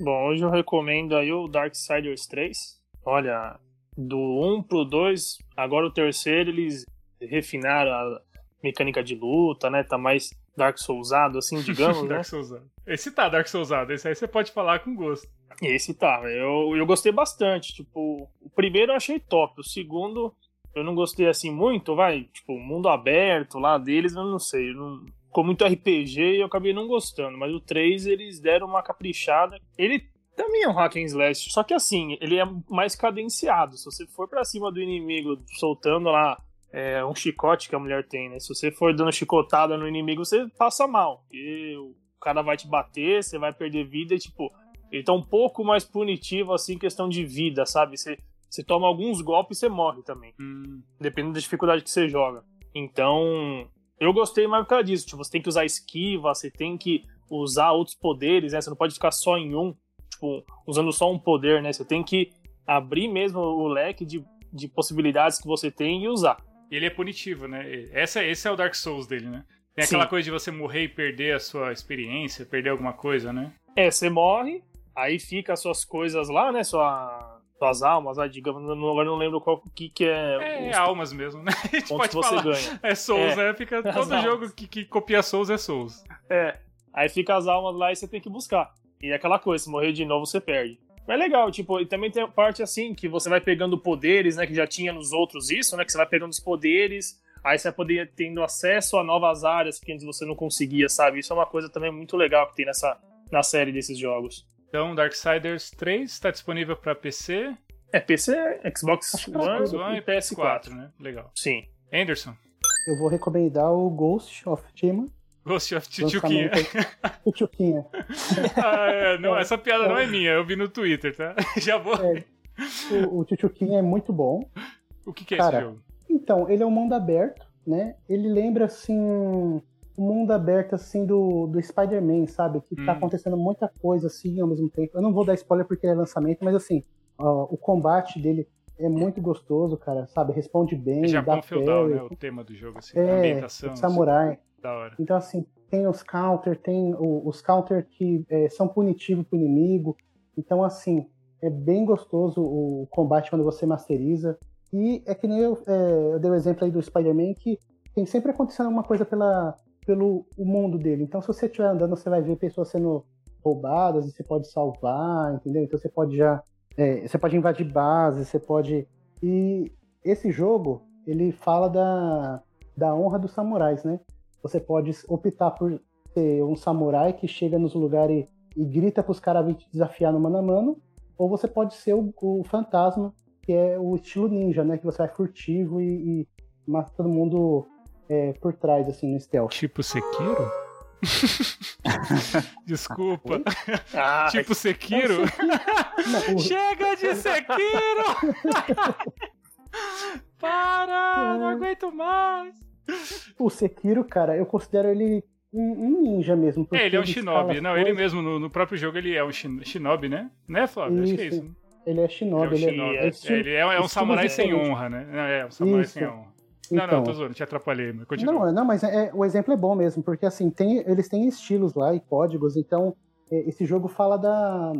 Bom, hoje eu recomendo aí o Darksiders 3. Olha, do 1 pro 2, agora o terceiro eles refinaram a mecânica de luta, né? Tá mais Dark Soulsado, assim, digamos, né? Dark Soulsado. Esse tá Dark Soulsado, esse aí você pode falar com gosto. Esse tá, eu, eu gostei bastante. Tipo, o primeiro eu achei top, o segundo eu não gostei assim muito, vai, tipo, mundo aberto lá deles, eu não sei, eu não... ficou muito RPG e eu acabei não gostando, mas o 3 eles deram uma caprichada. Ele também é um hack and slash, só que assim, ele é mais cadenciado. Se você for para cima do inimigo soltando lá é, um chicote que a mulher tem, né? Se você for dando chicotada no inimigo, você passa mal. Porque o cara vai te bater, você vai perder vida e, tipo, ele tá um pouco mais punitivo, assim, questão de vida, sabe? Você, você toma alguns golpes e você morre também. Hum, Dependendo da dificuldade que você joga. Então, eu gostei mais por causa disso. Tipo, você tem que usar esquiva, você tem que usar outros poderes, né? Você não pode ficar só em um, tipo, usando só um poder, né? Você tem que abrir mesmo o leque de, de possibilidades que você tem e usar. E ele é punitivo, né? Essa, esse é o Dark Souls dele, né? Tem Sim. aquela coisa de você morrer e perder a sua experiência, perder alguma coisa, né? É, você morre, aí fica as suas coisas lá, né? Sua, suas almas, lá, digamos, não- agora não lembro qual que, que é, É, os almas mesmo, né? A gente pode falar. ganha. É Souls, É. né? Fica todo almas. jogo que, que copia Souls é Souls. É, aí fica as almas lá e você tem que buscar. E é aquela coisa, se morrer de novo, você perde. Mas é legal, tipo, e também tem a parte assim, que você vai pegando poderes, né, que já tinha nos outros isso, né, que você vai pegando os poderes, aí você vai poder tendo acesso a novas áreas que antes você não conseguia, sabe? Isso é uma coisa também muito legal que tem nessa na série desses jogos. Então, Darksiders 3 está disponível para PC, É PC, Xbox One Xbox One e PS4. né? Legal. Sim. Anderson, Eu vou recomendar o Ghost of Tsushima. Ghost of Tchutchuquinha. O Tchutchuquinha. ah, é, não, essa piada não é minha, eu vi no Twitter, tá? Já vou. É. O, o Tchutchuquinha é muito bom. O que, que é Cara, esse jogo? Então, ele é um mundo aberto, né? Ele lembra, assim, um mundo aberto, assim, do, do Spider-Man, sabe? Que tá Hum. acontecendo muita coisa, assim, ao mesmo tempo. Eu não vou dar spoiler porque é lançamento, mas, assim, ó, o combate dele é muito gostoso, cara, sabe? Responde bem, É Japão dá feudal, né? O tema do jogo, assim, É, ambientação. assim, samurai. Da hora. Então, assim, tem os counter, tem os counter que é, são punitivos pro inimigo. Então, assim, é bem gostoso o combate quando você masteriza. E é que nem eu, é, eu dei o exemplo aí do Spider-Man, que tem sempre acontecendo alguma coisa pela, pelo o mundo dele. Então, se você estiver andando, você vai ver pessoas sendo roubadas e você pode salvar, entendeu? Então, você pode já. é, você pode invadir bases, você pode. E esse jogo, ele fala da, da honra dos samurais, né? Você pode optar por ser um samurai que chega nos lugares e, e grita pros caras vir te desafiar no mano a mano, ou você pode ser o, o fantasma, que é o estilo ninja, né? Que você vai furtivo e, e mata todo mundo é, por trás, assim, no stealth. Tipo Sekiro? Desculpa. Ah, tipo Sekiro? Não, o- Chega de Sekiro! Para! Não aguento mais! O Sekiro, cara, eu considero ele um, um ninja mesmo. É, ele é um shinobi. Não, ele coisas. mesmo, no, no próprio jogo, ele é um shin- shinobi, né? Né, Flávio? Acho que é Isso. isso. Ele é shinobi, Ele é um ele é, shinobi. é É, estilo- ele é, é um samurai sem honra, né? Não, É, um samurai Isso. sem honra. Não, não, Então. tô zoando, te atrapalhei, mas continua. Não, não, mas é- o exemplo é bom mesmo, porque assim, tem, eles têm estilos lá e códigos, então é, esse jogo fala da,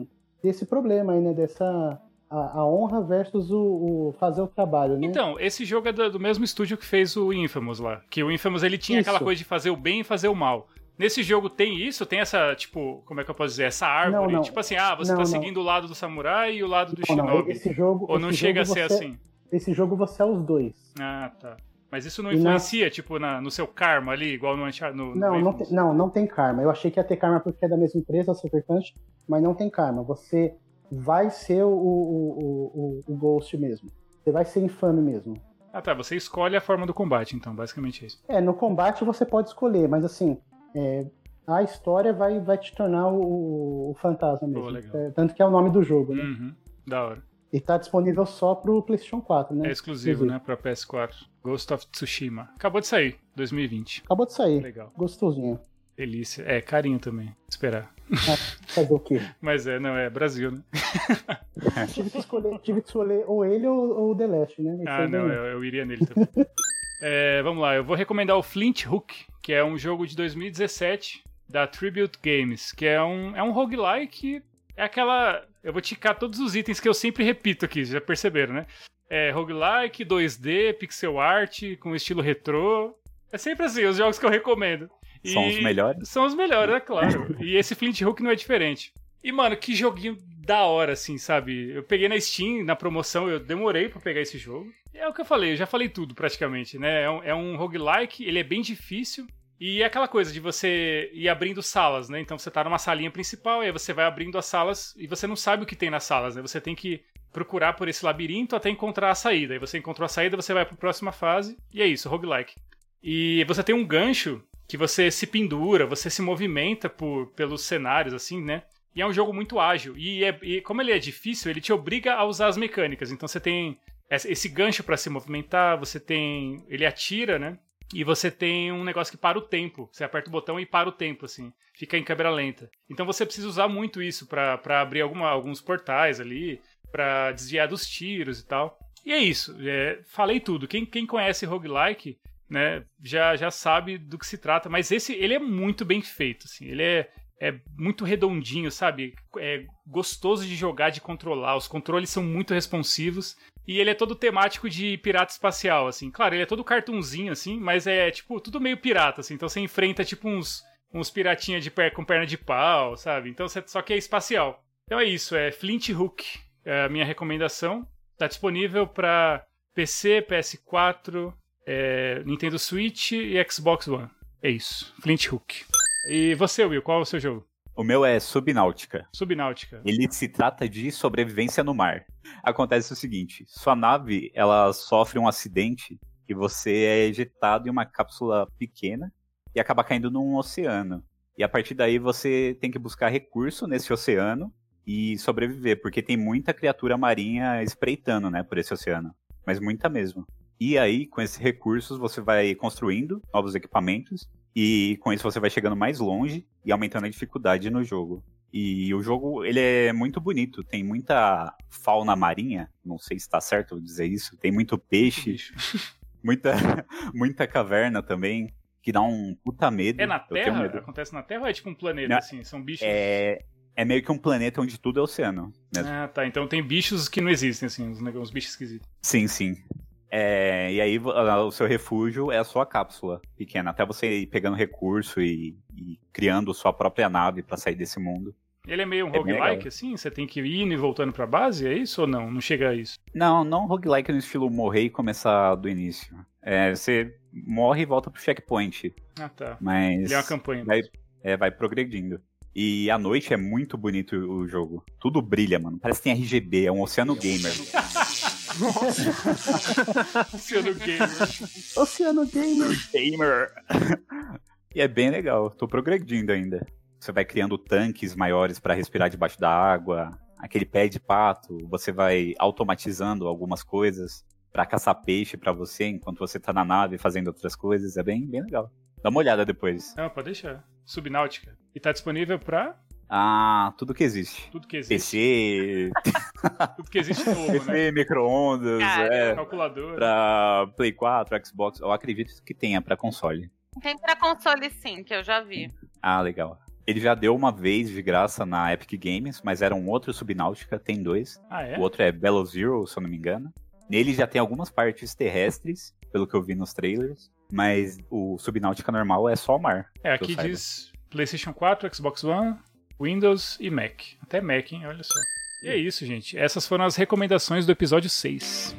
desse problema aí, né? Dessa a, a honra versus o, o fazer o trabalho, né? Então, esse jogo é do, do mesmo estúdio que fez o Infamous lá. Que o Infamous ele tinha Isso. aquela coisa de fazer o bem e fazer o mal. Nesse jogo tem isso? Tem essa, tipo, como é que eu posso dizer? Essa árvore? Não, não. Tipo assim, ah, você Não, tá seguindo o lado do samurai e o lado do Não, não, shinobi. esse jogo, Ou não esse chega a jogo ser você- assim? Esse jogo você é os dois. Ah, tá. Mas isso não E na- influencia, tipo, na, no seu karma ali, igual no Uncharted? No, no Não, não tem, não, não tem karma. Eu achei que ia ter karma porque é da mesma empresa, a Super Punch, mas não tem karma. Você vai ser o, o, o, o, Ghost mesmo. Você vai ser infame mesmo. Ah, tá. Você escolhe a forma do combate, então, basicamente é isso. É, no combate você pode escolher, mas assim, é, a história vai, vai te tornar o, o fantasma mesmo. É, tanto que é o nome do jogo, né? Uhum. Da hora. E tá disponível só pro PlayStation 4, né? É exclusivo, Exclusivo. né, pra PS4. Ghost of Tsushima. Acabou de sair, 2020. Acabou de sair. Legal. Gostosinho. Delícia. É, carinho também. Esperar. Fazer o quê? Mas é, não, é Brasil, né? tive, que escolher, tive que escolher ou ele ou, ou o The Last, né? Esse Ah, aí não, eu, eu iria nele também. É, vamos lá, eu vou recomendar o Flint Hook, que é um jogo de 2017 da Tribute Games, que é um, é um roguelike, é aquela... Eu vou ticar todos os itens que eu sempre repito aqui, já perceberam, né? É roguelike, 2D, pixel art, com estilo retrô. É sempre assim, os jogos que eu recomendo. E São os melhores. São os melhores, é claro. e esse Flint Hook não é diferente. E, mano, que joguinho da hora, assim, sabe? Eu peguei na Steam, na promoção, eu demorei pra pegar esse jogo. E é o que eu falei, eu já falei tudo praticamente, né? É um, é um roguelike, ele é bem difícil. E é aquela coisa de você ir abrindo salas, né? Então você tá numa salinha principal, e aí você vai abrindo as salas e você não sabe o que tem nas salas, né? Você tem que procurar por esse labirinto até encontrar a saída. Aí você encontrou a saída, você vai pra próxima fase, e é isso, roguelike. E você tem um gancho que você se pendura, você se movimenta por, pelos cenários, assim, né? E é um jogo muito ágil. E, é- e como ele é difícil, ele te obriga a usar as mecânicas. Então você tem esse gancho pra se movimentar, você tem. Ele atira, né? E você tem um negócio que para o tempo. Você aperta o botão e para o tempo, assim. Fica em câmera lenta. Então você precisa usar muito isso pra abrir alguma, alguns portais ali, pra desviar dos tiros e tal. E é isso. é, falei tudo. Quem, quem conhece roguelike, né, já, já sabe do que se trata. Mas esse, ele é muito bem feito, assim. Ele é, é muito redondinho, sabe? É gostoso de jogar, de controlar. Os controles são muito responsivos. E ele é todo temático de pirata espacial, assim. Claro, ele é todo cartunzinho, assim, mas é, tipo, tudo meio pirata, assim. Então você enfrenta, tipo, uns, uns de per com perna de pau, sabe? Então você, só que é espacial. Então é isso, é Flint Hook, é a minha recomendação. Tá disponível para PC, PS4, é, Nintendo Switch e Xbox One. É isso, Flint Hook. E você, Will, qual é o seu jogo? O meu é Subnáutica. Subnáutica. Ele se trata de sobrevivência no mar. Acontece o seguinte: sua nave ela sofre um acidente e você é ejetado em uma cápsula pequena e acaba caindo num oceano. E a partir daí você tem que buscar recurso nesse oceano e sobreviver, porque tem muita criatura marinha espreitando, né, por esse oceano. Mas muita mesmo. E aí, com esses recursos, você vai construindo novos equipamentos e com isso você vai chegando mais longe e aumentando a dificuldade no jogo. E o jogo, ele é muito bonito, tem muita fauna marinha, não sei se tá certo dizer isso, tem muito peixe, muita, muita caverna também, que dá um puta medo. É na Terra? medo. Acontece na Terra ou é tipo um planeta, Não, assim? São bichos? É, é meio que um planeta onde tudo é oceano mesmo. Ah, tá. Então tem bichos que não existem, assim, uns bichos esquisitos. Sim, sim. É, e aí ah, o seu refúgio é a sua cápsula pequena, até você ir pegando recurso e, e criando sua própria nave pra sair desse mundo. Ele é meio um bem roguelike, assim? Você tem que ir indo e voltando pra base, é isso ou não? Não chega a isso? Não, não roguelike no estilo morrer e começar do início. É, você morre e volta pro checkpoint, Ah, tá. mas Ele é uma campanha. vai, é, vai progredindo. E à noite é muito bonito o jogo. Tudo brilha, mano. Parece que tem RGB, é um oceano gamer. Oceano Gamer. Oceano Gamer. gamer! e é bem legal, tô progredindo ainda. Você vai criando tanques maiores pra respirar debaixo da água, aquele pé de pato, você vai automatizando algumas coisas pra caçar peixe pra você enquanto você tá na nave fazendo outras coisas, é bem, bem legal. Dá uma olhada depois. Não, pode deixar. Subnáutica. E tá disponível pra Ah, tudo que existe. Tudo que existe. PC, Tudo que existe novo, né? PC, micro-ondas, Cara, é, Calculador. pra Play 4, Xbox. Eu acredito que tenha pra console. Tem pra console sim, que eu já vi. Ah, legal. Ele já deu uma vez de graça na Epic Games, mas era um outro Subnáutica, tem dois. Ah, é? O outro é Bellow Zero, se eu não me engano. Nele já tem algumas partes terrestres, pelo que eu vi nos trailers. Mas o Subnáutica normal é só mar. É, aqui diz PlayStation 4, Xbox One, Windows e Mac. Até Mac, hein? Olha só. E é isso, gente. Essas foram as recomendações do episódio 6.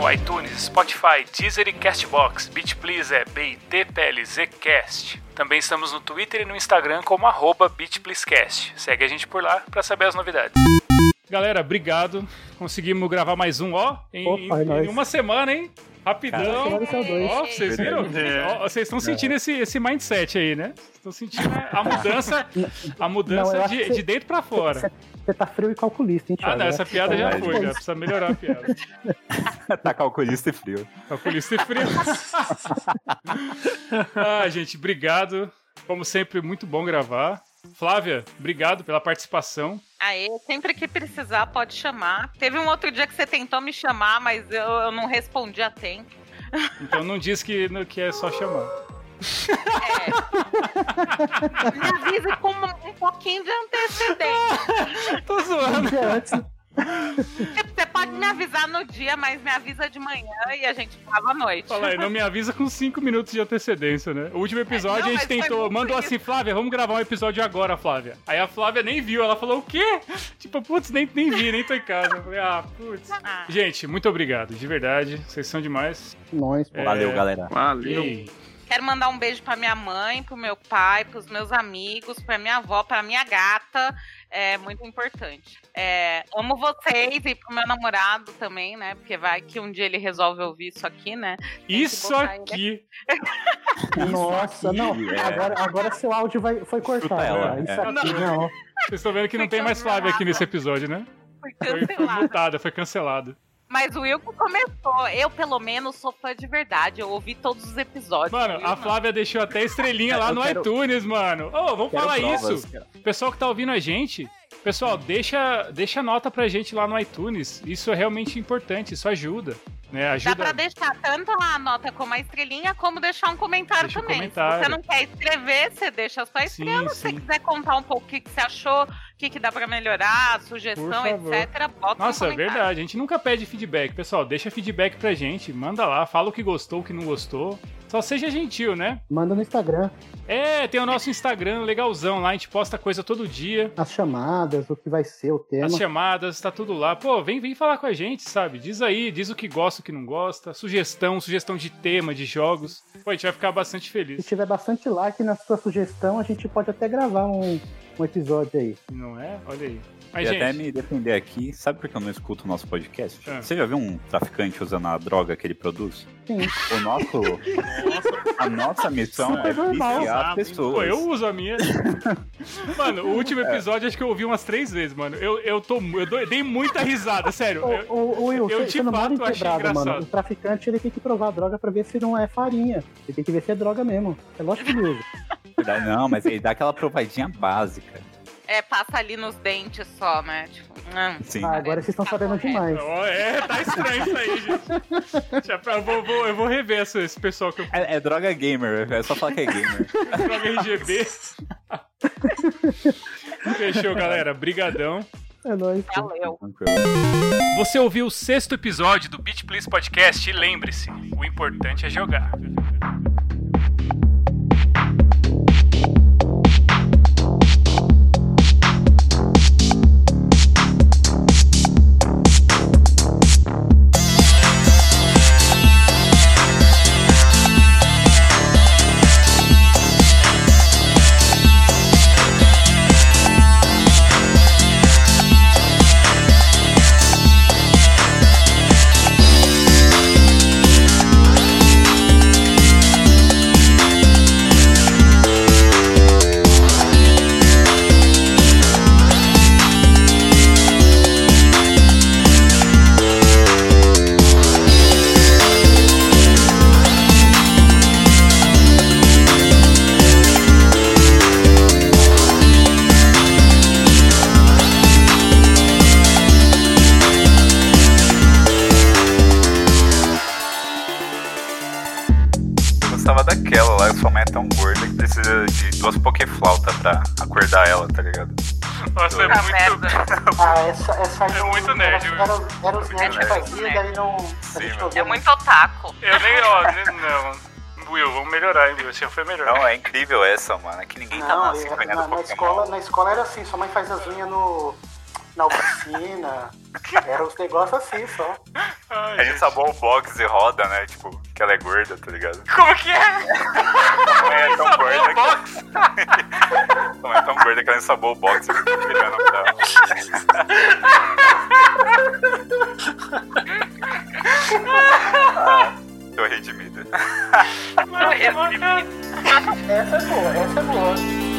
No iTunes, Spotify, Deezer e Castbox. Beat Please é B-I-T-P-L-Z-Cast. Também estamos no Twitter e no Instagram como arroba BeatPleaseCast. Segue a gente por lá para saber as novidades. Galera, obrigado. Conseguimos gravar mais um, ó, em, Opa, é em- nóis. em uma semana, hein? Rapidão. Ó, vocês viram? É. Ó, vocês estão sentindo esse, esse mindset aí, né? Vocês Estão sentindo a mudança, a mudança Não, eu acho de, que de dentro pra fora. Você, tá frio e calculista, hein, Ah, não, essa piada já foi, já precisa melhorar a piada. tá calculista e frio. Calculista e frio. ah, gente, obrigado. Como sempre, muito bom gravar. Flávia, obrigado pela participação. Aí, sempre que precisar, pode chamar. Teve um outro dia que você tentou me chamar, mas eu, eu não respondi a tempo. Então não diz que, que é só chamar. É. me avise com um, pouquinho de antecedência. Tô zoando. Tipo, Você pode me avisar no dia, mas me avisa de manhã e a gente grava à noite. Fala aí, não me avisa com 5 minutos de antecedência, né? O último episódio É, não, a gente tentou, mandou isso. assim, Flávia, vamos gravar um episódio agora, Flávia. Aí a Flávia nem viu, ela falou, o quê? Tipo, putz, nem, nem vi, nem tô em casa. Eu falei, ah, putz. Ah, Gente, muito obrigado, de verdade. Vocês são demais. nós, pô. É, Valeu, galera. Valeu. E quero mandar um beijo pra minha mãe, pro meu pai, pros meus amigos, pra minha avó, pra minha gata. É muito importante. É, amo vocês e pro meu namorado também, né? Porque vai que um dia ele resolve ouvir isso aqui, né? Isso ele aqui. Nossa, não. aqui, é. Agora, agora seu áudio vai, foi cortado. Ela, né? Isso é. aqui, não. Vocês estão vendo que não Foi tem mais Flávia aqui nesse episódio, né? Foi Foi, foi cancelado. mutada, foi cancelado. Mas o Wilco começou. Eu, pelo menos, sou fã de verdade. Eu ouvi todos os episódios. Mano, Will a. Flávia deixou até estrelinha lá no quero- iTunes, mano. Ô, vamos Quero falar provas, isso. cara. Pessoal que tá ouvindo a gente, pessoal, deixa, deixa nota pra gente lá no iTunes. Isso é realmente importante, isso ajuda. Né? Dá Ajuda. pra deixar tanto a nota como a estrelinha, como deixar um comentário Deixa um também. comentário. Se você não quer escrever, você deixa a sua Sim, estrela. Se você sim. quiser contar um pouco o que, que você achou, que, que dá pra melhorar, sugestão, etc., bota Nossa, no é verdade. A gente nunca pede feedback. Pessoal, deixa feedback pra gente. Manda lá, fala o que gostou, o que não gostou. Só seja gentil, né? Manda no Instagram É, tem o nosso Instagram legalzão lá, a gente posta coisa todo dia. as chamadas, o que vai ser o tema. As chamadas, tá tudo lá. Pô, vem, vem falar com a gente, sabe? Diz aí, diz o que gosta, o que não gosta. Sugestão, sugestão de tema, de jogos. Pô, a gente vai ficar bastante Se feliz. tiver bastante like na sua sugestão, a gente pode até gravar um, um episódio aí. Não é? Olha aí. Mas, E até gente, me defender aqui, sabe por que eu não escuto o nosso podcast? Ah. Você já viu um traficante usando a droga que ele produz? Sim. O nosso, a nossa missão é Super normal. viciar pessoas. pô, eu uso a minha. Mano, o último episódio acho que eu ouvi umas três vezes, mano. Eu, eu, tô, eu dei muita risada, sério. Ô, Eu- ô, Will, eu em fato achei quebrada, mano. engraçado. O traficante ele tem que provar a droga pra ver se não é farinha. Ele tem que ver se é droga mesmo. É lógico que ele usa. Não, mas ele dá aquela provadinha básica. É, passa ali nos dentes só, né? Tipo, hum. Sim. Ah, agora vocês estão Tá sabendo correto. demais. É, tá estranho isso aí, gente. Eu, vou, vou- eu vou rever esse, esse pessoal que eu É, é droga gamer, é só falar que é gamer. Droga RGB. Fechou, galera. Brigadão. É nóis. Valeu. Você ouviu o sexto episódio do Beat Please Podcast e lembre-se, o importante é jogar. Foi melhor. Não, é incrível essa, mano. É que ninguém tá Não, nascendo eu- acompanhando na, na escola, na escola era assim, sua mãe faz as unhas no, na oficina. Era os negócios assim só. Ai, A gente sabou o box e roda, né? Tipo, que ela é gorda, tá ligado? Como que é? É tão gorda que... box. Mãe é tão gorda que ela ensabou o box e ficou virando pra ela. ah, redimida. Essa é boa, essa é boa.